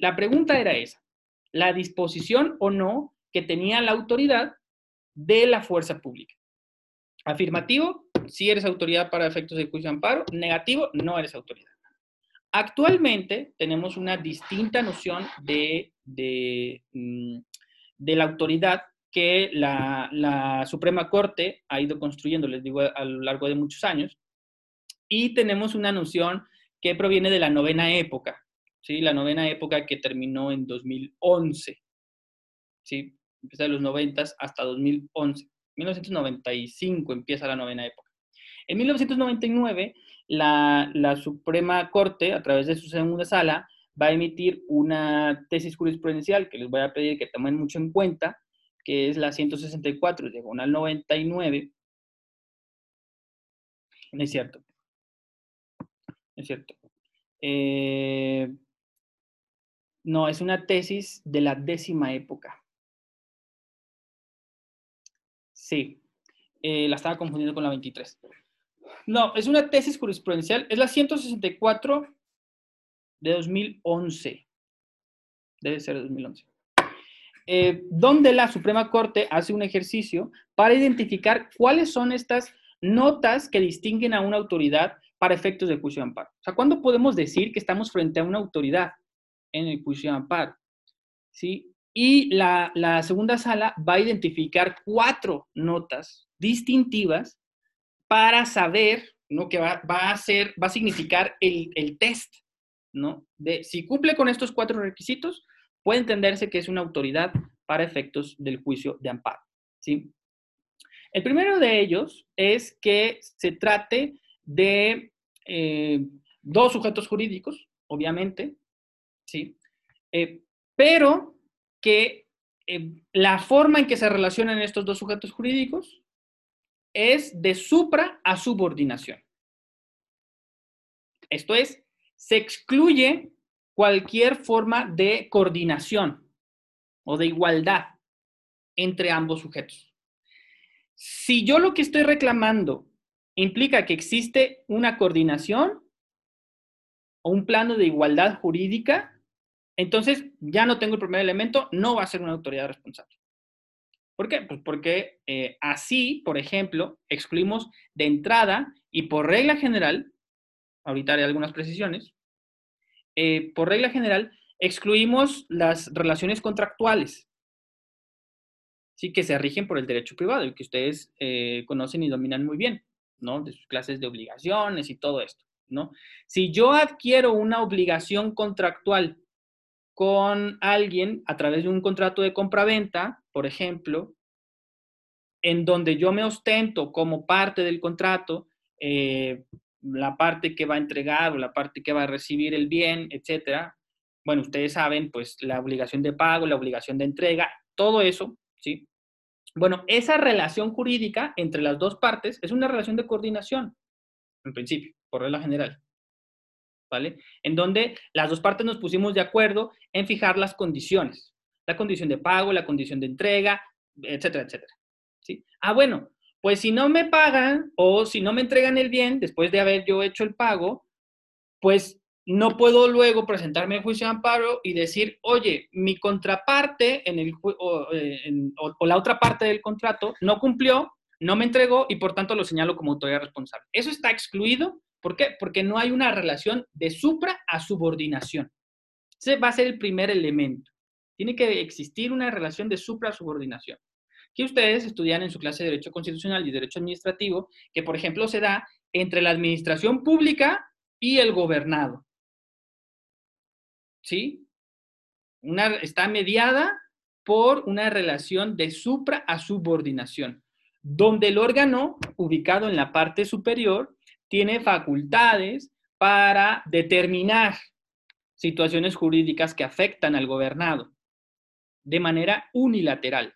La pregunta era esa, la disposición o no que tenía la autoridad de la fuerza pública. Afirmativo, si eres autoridad para efectos de juicio de amparo. Negativo, no eres autoridad. Actualmente tenemos una distinta noción de, de, mm, la autoridad que la, la, Suprema Corte ha ido construyendo, les digo, a lo largo de muchos años. Y tenemos una noción que proviene de la novena época, ¿sí? La novena época que terminó en 2011, ¿sí? Empieza de los 90 hasta 2011. 1995 empieza la novena época. En 1999, la, Suprema Corte, a través de su segunda sala, va a emitir una tesis jurisprudencial que les voy a pedir que tomen mucho en cuenta, que es la 164, diagonal 99. No es cierto. No es cierto. Eh, no, es una tesis de la décima época. Sí, eh, la estaba confundiendo con la 23. No, es una tesis jurisprudencial, es la 164 de 2011. Debe ser de 2011. Eh, donde la Suprema Corte hace un ejercicio para identificar cuáles son estas notas que distinguen a una autoridad para efectos de juicio de amparo. O sea, ¿cuándo podemos decir que estamos frente a una autoridad en el juicio de amparo? ¿Sí? Y la, segunda sala va a identificar cuatro notas distintivas para saber, ¿no? Que va, a ser, va a significar el, el, test, ¿no? De si cumple con estos cuatro requisitos, puede entenderse que es una autoridad para efectos del juicio de amparo, ¿sí? El primero de ellos es que se trate de eh, dos sujetos jurídicos, obviamente, ¿sí? Eh, pero que eh, la forma en que se relacionan estos dos sujetos jurídicos es de supra a subordinación. Esto es, se excluye cualquier forma de coordinación o de igualdad entre ambos sujetos. Si yo lo que estoy reclamando implica que existe una coordinación o un plano de igualdad jurídica, entonces, ya no tengo el primer elemento, no va a ser una autoridad responsable. ¿Por qué? Pues porque eh, así, por ejemplo, excluimos de entrada y por regla general, ahorita haré algunas precisiones, eh, por regla general, excluimos las relaciones contractuales, sí, que se rigen por el derecho privado y que ustedes eh, conocen y dominan muy bien, ¿no? De sus clases de obligaciones y todo esto, ¿no? Si yo adquiero una obligación contractual con alguien a través de un contrato de compraventa, por ejemplo, en donde yo me ostento como parte del contrato, eh, la parte que va a entregar o la parte que va a recibir el bien, etcétera. Bueno, ustedes saben, pues la obligación de pago, la obligación de entrega, todo eso, ¿sí? Bueno, esa relación jurídica entre las dos partes es una relación de coordinación, en principio, por regla general. ¿Vale? En donde las dos partes nos pusimos de acuerdo en fijar las condiciones. La condición de pago, la condición de entrega, etcétera, etcétera. ¿Sí? Ah, bueno, pues si no me pagan o si no me entregan el bien después de haber yo hecho el pago, pues no puedo luego presentarme en juicio de amparo y decir, oye, mi contraparte en el, o, eh, en, o, o la otra parte del contrato no cumplió, no me entregó y por tanto lo señalo como autoridad responsable. Eso está excluido. ¿Por qué? Porque no hay una relación de supra a subordinación. Ese va a ser el primer elemento. Tiene que existir una relación de supra a subordinación que ustedes estudian en su clase de Derecho Constitucional y Derecho Administrativo, que por ejemplo se da entre la administración pública y el gobernado. ¿Sí? Una, está mediada por una relación de supra a subordinación, donde el órgano ubicado en la parte superior tiene facultades para determinar situaciones jurídicas que afectan al gobernado de manera unilateral.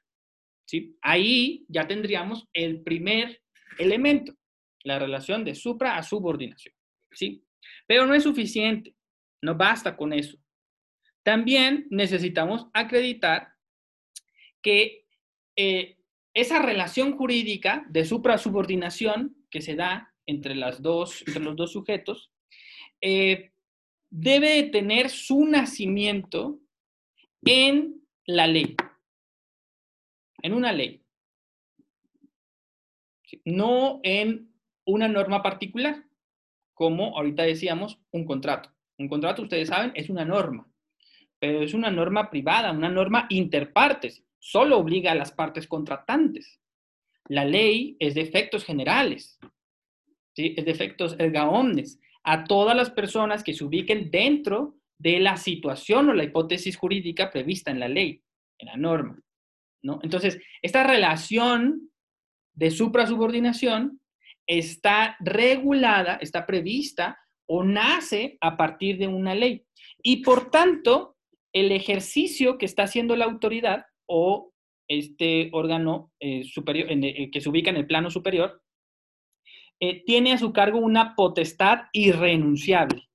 ¿sí? Ahí ya tendríamos el primer elemento, la relación de supra a subordinación. ¿sí? Pero no es suficiente, no basta con eso. También necesitamos acreditar que eh, esa relación jurídica de supra-subordinación que se da entre, las dos, entre los dos sujetos eh, debe tener su nacimiento en la ley en una ley, no en una norma particular, como ahorita decíamos, un contrato. Un contrato, ustedes saben, es una norma, pero es una norma privada, una norma interpartes, solo obliga a las partes contratantes. La ley es de efectos generales, ¿sí? es de efectos erga omnes, a todas las personas que se ubiquen dentro de la situación o la hipótesis jurídica prevista en la ley, en la norma. Entonces, esta relación de suprasubordinación está regulada, está prevista o nace a partir de una ley. Y por tanto, el ejercicio que está haciendo la autoridad o este órgano eh, superior, eh, que se ubica en el plano superior, eh, tiene a su cargo una potestad irrenunciable.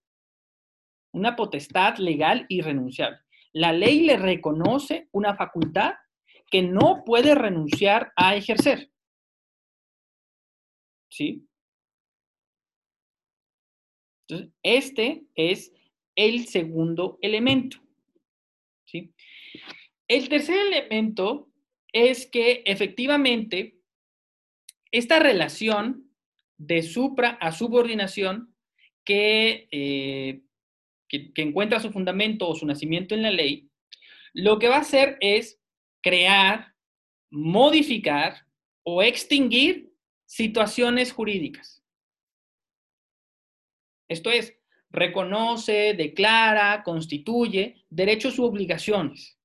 Una potestad legal irrenunciable. La ley le reconoce una facultad que no puede renunciar a ejercer. ¿Sí? Entonces, este es el segundo elemento. ¿Sí? El tercer elemento es que efectivamente esta relación de supra a subordinación que, eh, que, que encuentra su fundamento o su nacimiento en la ley, lo que va a hacer es crear, modificar o extinguir situaciones jurídicas. Esto es, reconoce, declara, constituye derechos u obligaciones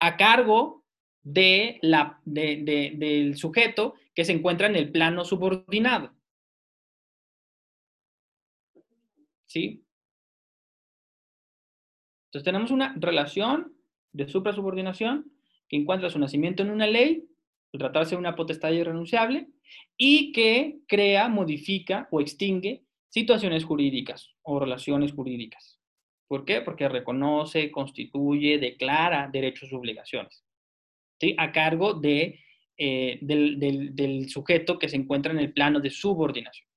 a cargo de la, del sujeto que se encuentra en el plano subordinado. ¿Sí? Entonces tenemos una relación de suprasubordinación que encuentra su nacimiento en una ley, tratarse de una potestad irrenunciable, y que crea, modifica o extingue situaciones jurídicas o relaciones jurídicas. ¿Por qué? Porque reconoce, constituye, declara derechos y obligaciones, ¿sí? A cargo de, eh, del, del, sujeto que se encuentra en el plano de subordinación.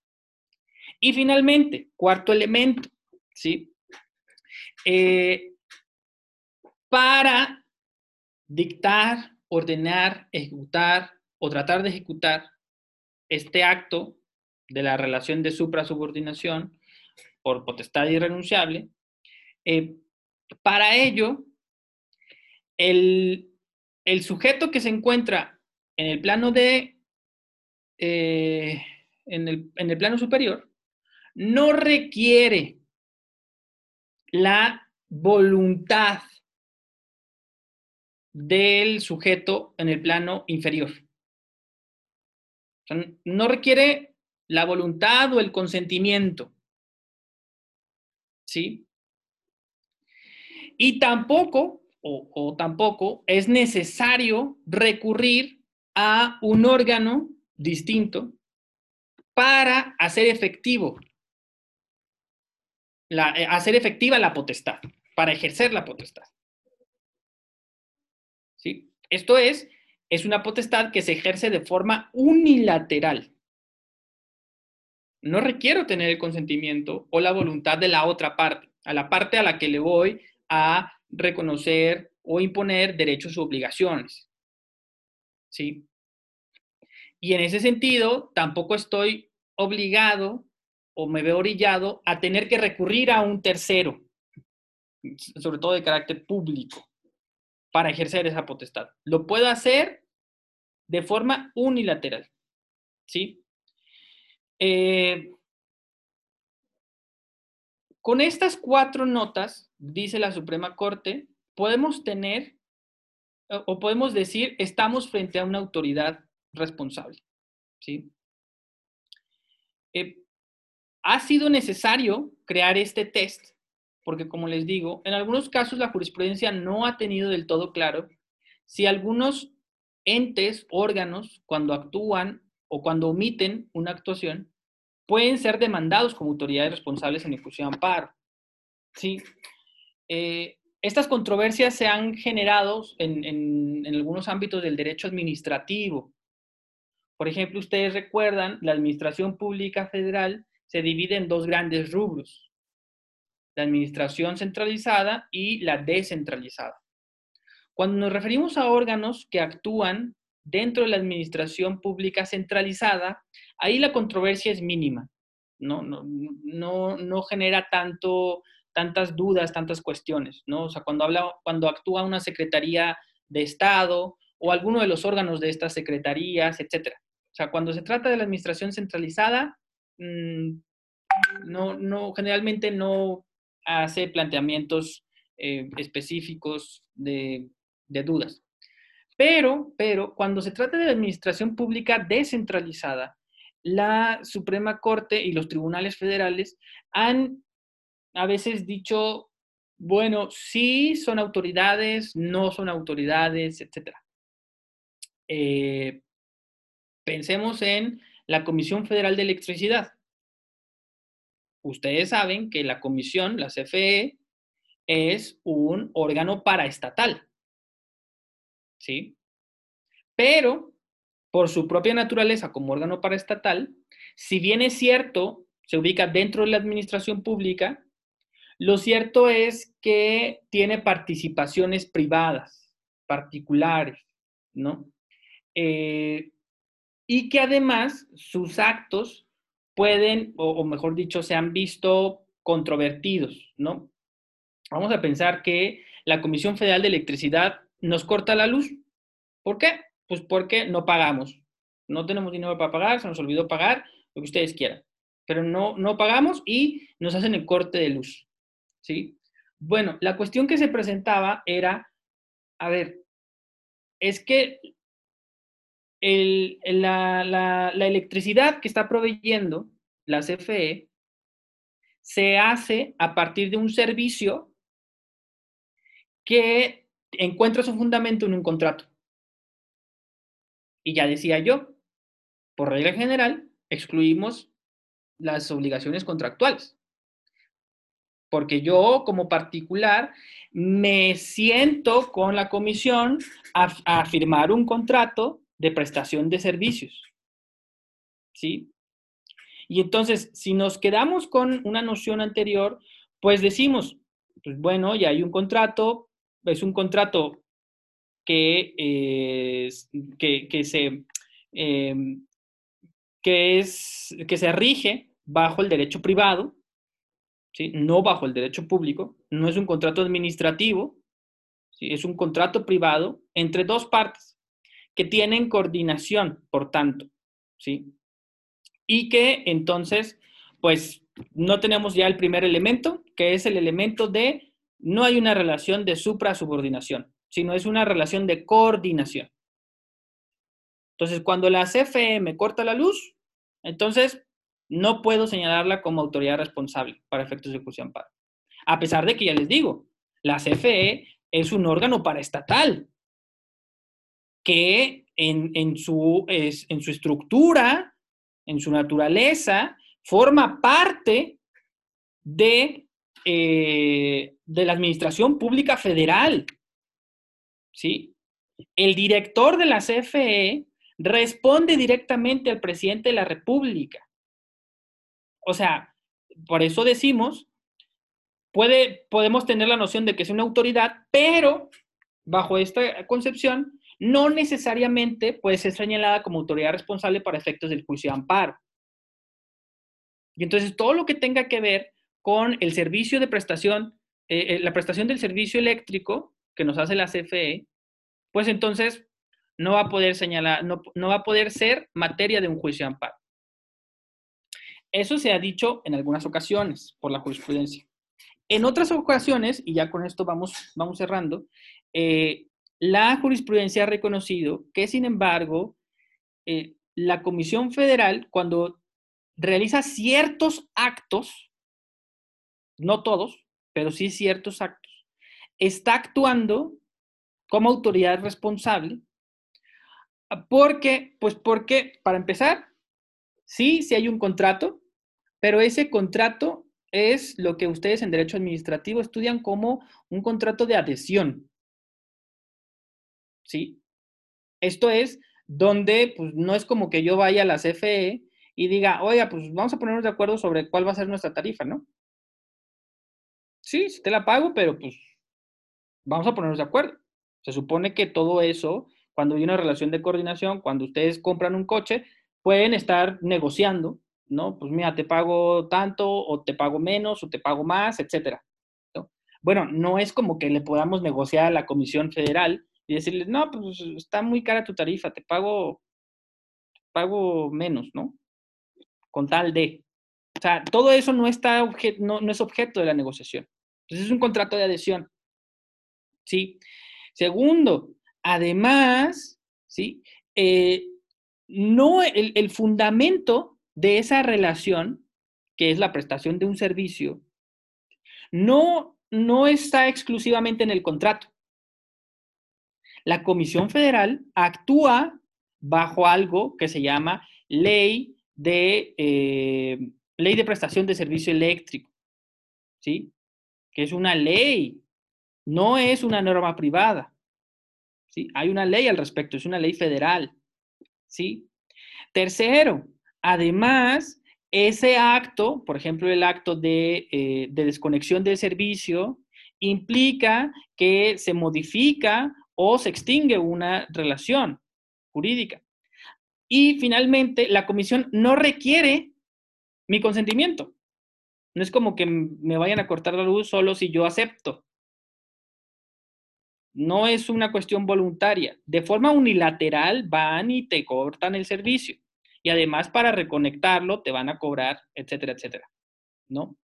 Y finalmente, cuarto elemento, ¿sí? Eh, para dictar, ordenar, ejecutar o tratar de ejecutar este acto de la relación de suprasubordinación por potestad irrenunciable, eh, para ello, el, el, sujeto que se encuentra en el plano de, eh, en, el, en el plano superior, no requiere la voluntad del sujeto en el plano inferior. no requiere la voluntad o el consentimiento. ¿Sí? Y tampoco, o, o tampoco, es necesario recurrir a un órgano distinto para hacer efectivo la, eh, hacer efectiva la potestad, para ejercer la potestad. ¿Sí? Esto es, es una potestad que se ejerce de forma unilateral. No requiero tener el consentimiento o la voluntad de la otra parte, a la parte a la que le voy a reconocer o imponer derechos u obligaciones. ¿Sí? Y en ese sentido, tampoco estoy obligado o me veo orillado a tener que recurrir a un tercero, sobre todo de carácter público, para ejercer esa potestad. Lo puedo hacer de forma unilateral. ¿Sí? Eh, con estas cuatro notas, dice la Suprema Corte, podemos tener o podemos decir, estamos frente a una autoridad responsable. ¿sí? Eh, ha sido necesario crear este test, porque como les digo, en algunos casos la jurisprudencia no ha tenido del todo claro si algunos entes, órganos, cuando actúan o cuando omiten una actuación, pueden ser demandados como autoridades responsables en ejecución amparo. ¿Sí? Eh, estas controversias se han generado en, algunos ámbitos del derecho administrativo. Por ejemplo, ustedes recuerdan, la Administración Pública Federal se divide en dos grandes rubros, la administración centralizada y la descentralizada. Cuando nos referimos a órganos que actúan dentro de la administración pública centralizada, ahí la controversia es mínima, no, no, no, no genera tanto, tantas dudas, tantas cuestiones, ¿no? O sea, cuando, habla, cuando actúa una secretaría de Estado o alguno de los órganos de estas secretarías, etc. O sea, cuando se trata de la administración centralizada, Mm, no, no, generalmente no hace planteamientos eh, específicos de, de, dudas. Pero, pero cuando se trata de la administración pública descentralizada, la Suprema Corte y los tribunales federales han a veces dicho, bueno, sí son autoridades, no son autoridades, etc. Eh, pensemos en la Comisión Federal de Electricidad. Ustedes saben que la comisión, la CFE, es un órgano paraestatal. ¿Sí? Pero, por su propia naturaleza como órgano paraestatal, si bien es cierto, se ubica dentro de la administración pública, lo cierto es que tiene participaciones privadas, particulares, ¿no? Eh, y que además sus actos pueden, o, mejor dicho, se han visto controvertidos, ¿no? Vamos a pensar que la Comisión Federal de Electricidad nos corta la luz. ¿Por qué? Pues porque no pagamos. No tenemos dinero para pagar, se nos olvidó pagar, lo que ustedes quieran. Pero no, no pagamos y nos hacen el corte de luz. ¿Sí? Bueno, la cuestión que se presentaba era, a ver, es que la, electricidad que está proveyendo la CFE se hace a partir de un servicio que encuentra su fundamento en un contrato. Y ya decía yo, por regla general, excluimos las obligaciones contractuales. Porque yo, como particular, me siento con la comisión a, firmar un contrato de prestación de servicios. ¿Sí? Y entonces, si nos quedamos con una noción anterior, pues decimos, pues bueno, ya hay un contrato, es un contrato que, que, se, em, que, es, que se rige bajo el derecho privado, no bajo el derecho público, no es un contrato administrativo, es un contrato privado entre dos partes que tienen coordinación, por tanto, ¿sí? Y que entonces, pues, no tenemos ya el primer elemento, que es el elemento de no hay una relación de supra-subordinación, sino es una relación de coordinación. Entonces, cuando la CFE me corta la luz, entonces no puedo señalarla como autoridad responsable para efectos de ejecución amparo. A pesar de que ya les digo, la CFE es un órgano paraestatal que en, su, en su estructura, en su naturaleza, forma parte de, eh, de la Administración Pública Federal. ¿Sí? El director de la CFE responde directamente al presidente de la República. O sea, por eso decimos, puede, podemos tener la noción de que es una autoridad, pero bajo esta concepción, no necesariamente puede ser señalada como autoridad responsable para efectos del juicio de amparo. Y entonces todo lo que tenga que ver con el servicio de prestación, eh, eh, la prestación del servicio eléctrico que nos hace la CFE, pues entonces no va a poder señalar, no, va a poder ser materia de un juicio de amparo. Eso se ha dicho en algunas ocasiones por la jurisprudencia. En otras ocasiones, y ya con esto vamos, vamos cerrando, eh, la jurisprudencia ha reconocido que, sin embargo, eh, la Comisión Federal, cuando realiza ciertos actos, no todos, pero sí ciertos actos, está actuando como autoridad responsable porque, pues porque, para empezar, sí, sí hay un contrato, pero ese contrato es lo que ustedes en derecho administrativo estudian como un contrato de adhesión. ¿Sí? Esto es donde pues, no es como que yo vaya a la CFE y diga, oiga, pues vamos a ponernos de acuerdo sobre cuál va a ser nuestra tarifa, ¿no? Sí, sí te la pago, pero pues vamos a ponernos de acuerdo. Se supone que todo eso cuando hay una relación de coordinación, cuando ustedes compran un coche, pueden estar negociando, ¿no? Pues mira, te pago tanto o te pago menos o te pago más, etcétera. Bueno, no es como que le podamos negociar a la Comisión Federal y decirles, no, pues está muy cara tu tarifa, te pago, pago menos, ¿no? Con tal de. O sea, todo eso no, está no, no es objeto de la negociación. Entonces es un contrato de adhesión. ¿Sí? Segundo, Además, ¿sí? Eh, no, el, fundamento de esa relación, que es la prestación de un servicio, no, no está exclusivamente en el contrato. La Comisión Federal actúa bajo algo que se llama ley de, eh, ley de prestación de servicio eléctrico, ¿sí? Que es una ley, no es una norma privada. Hay una ley al respecto, es una ley federal, ¿sí? Tercero, además, ese acto, por ejemplo, el acto de, eh, de desconexión del servicio, implica que se modifica o se extingue una relación jurídica. Y finalmente, la comisión no requiere mi consentimiento. No es como que me vayan a cortar la luz solo si yo acepto. No es una cuestión voluntaria. De forma unilateral van y te cortan el servicio. Y además para reconectarlo te van a cobrar, etcétera, etcétera. ¿No?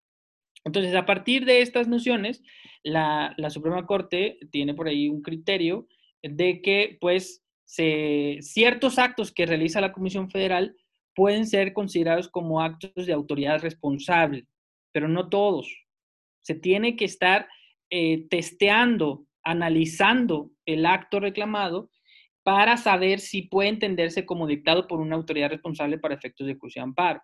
Entonces, a partir de estas nociones, la, Suprema Corte tiene por ahí un criterio de que, pues, ciertos actos que realiza la Comisión Federal pueden ser considerados como actos de autoridad responsable, pero no todos. Se tiene que estar eh, testeando analizando el acto reclamado para saber si puede entenderse como dictado por una autoridad responsable para efectos de ejecución amparo.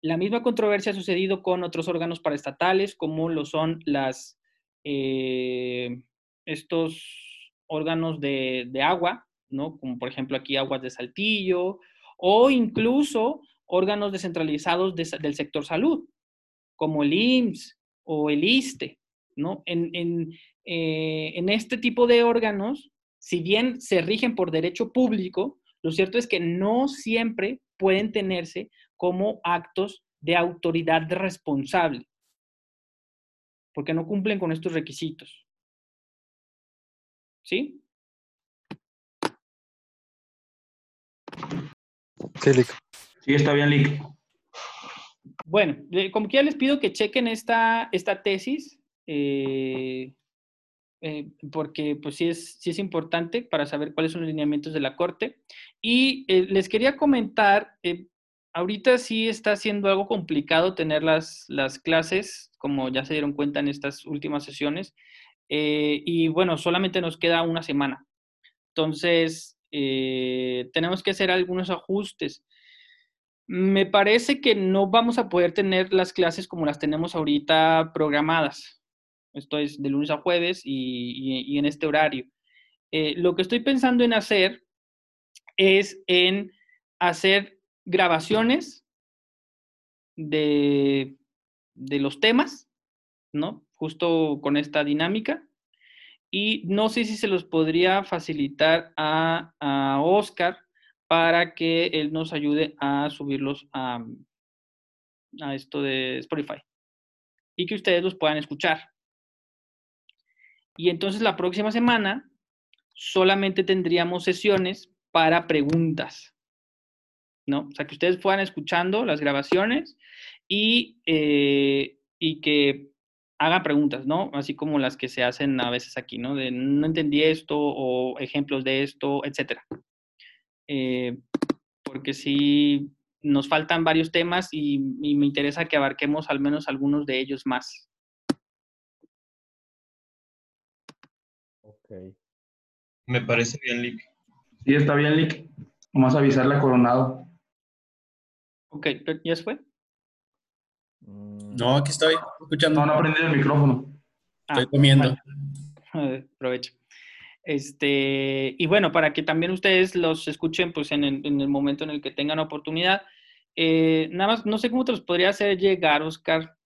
La misma controversia ha sucedido con otros órganos paraestatales, como lo son las, eh, estos órganos de, agua, ¿no? como por ejemplo aquí Aguas de Saltillo, o incluso órganos descentralizados del sector salud, como el IMSS o el ISTE. ¿no? En, eh, en este tipo de órganos, si bien se rigen por derecho público, lo cierto es que no siempre pueden tenerse como actos de autoridad responsable, porque no cumplen con estos requisitos. ¿Sí? Sí, Lick. Sí, está bien, Lick. Bueno, como que ya les pido que chequen esta, esta tesis. Eh, eh, porque pues sí es, sí es importante para saber cuáles son los lineamientos de la Corte. Y eh, les quería comentar, eh, ahorita sí está siendo algo complicado tener las, las clases, como ya se dieron cuenta en estas últimas sesiones. Eh, y bueno, solamente nos queda una semana. Entonces, tenemos que hacer algunos ajustes. Me parece que no vamos a poder tener las clases como las tenemos ahorita programadas. Esto es de lunes a jueves y, en este horario. Eh, lo que estoy pensando en hacer es en hacer grabaciones de, de los temas, ¿no? Justo con esta dinámica. Y no sé si se los podría facilitar a, a Oscar para que él nos ayude a subirlos a, a esto de Spotify y que ustedes los puedan escuchar. Y entonces la próxima semana solamente tendríamos sesiones para preguntas, ¿no? O sea, que ustedes puedan escuchando las grabaciones y, eh, y que hagan preguntas, ¿no? Así como las que se hacen a veces aquí, ¿no? De no entendí esto o ejemplos de esto, etcétera. Eh, porque sí nos faltan varios temas y me interesa que abarquemos al menos algunos de ellos más. Ok. Me parece bien, Lick. Sí, está bien, Lick. Vamos a avisarle a Coronado. Ok, pero ¿ya se fue? Mm, No, aquí estoy escuchando. No, no ha prendido el micrófono. Estoy Ah, comiendo. Eh, Provecho. Este, y bueno, para que también ustedes los escuchen pues en el, en el momento en el que tengan oportunidad. Eh, nada más, no sé cómo te los podría hacer llegar, Oscar,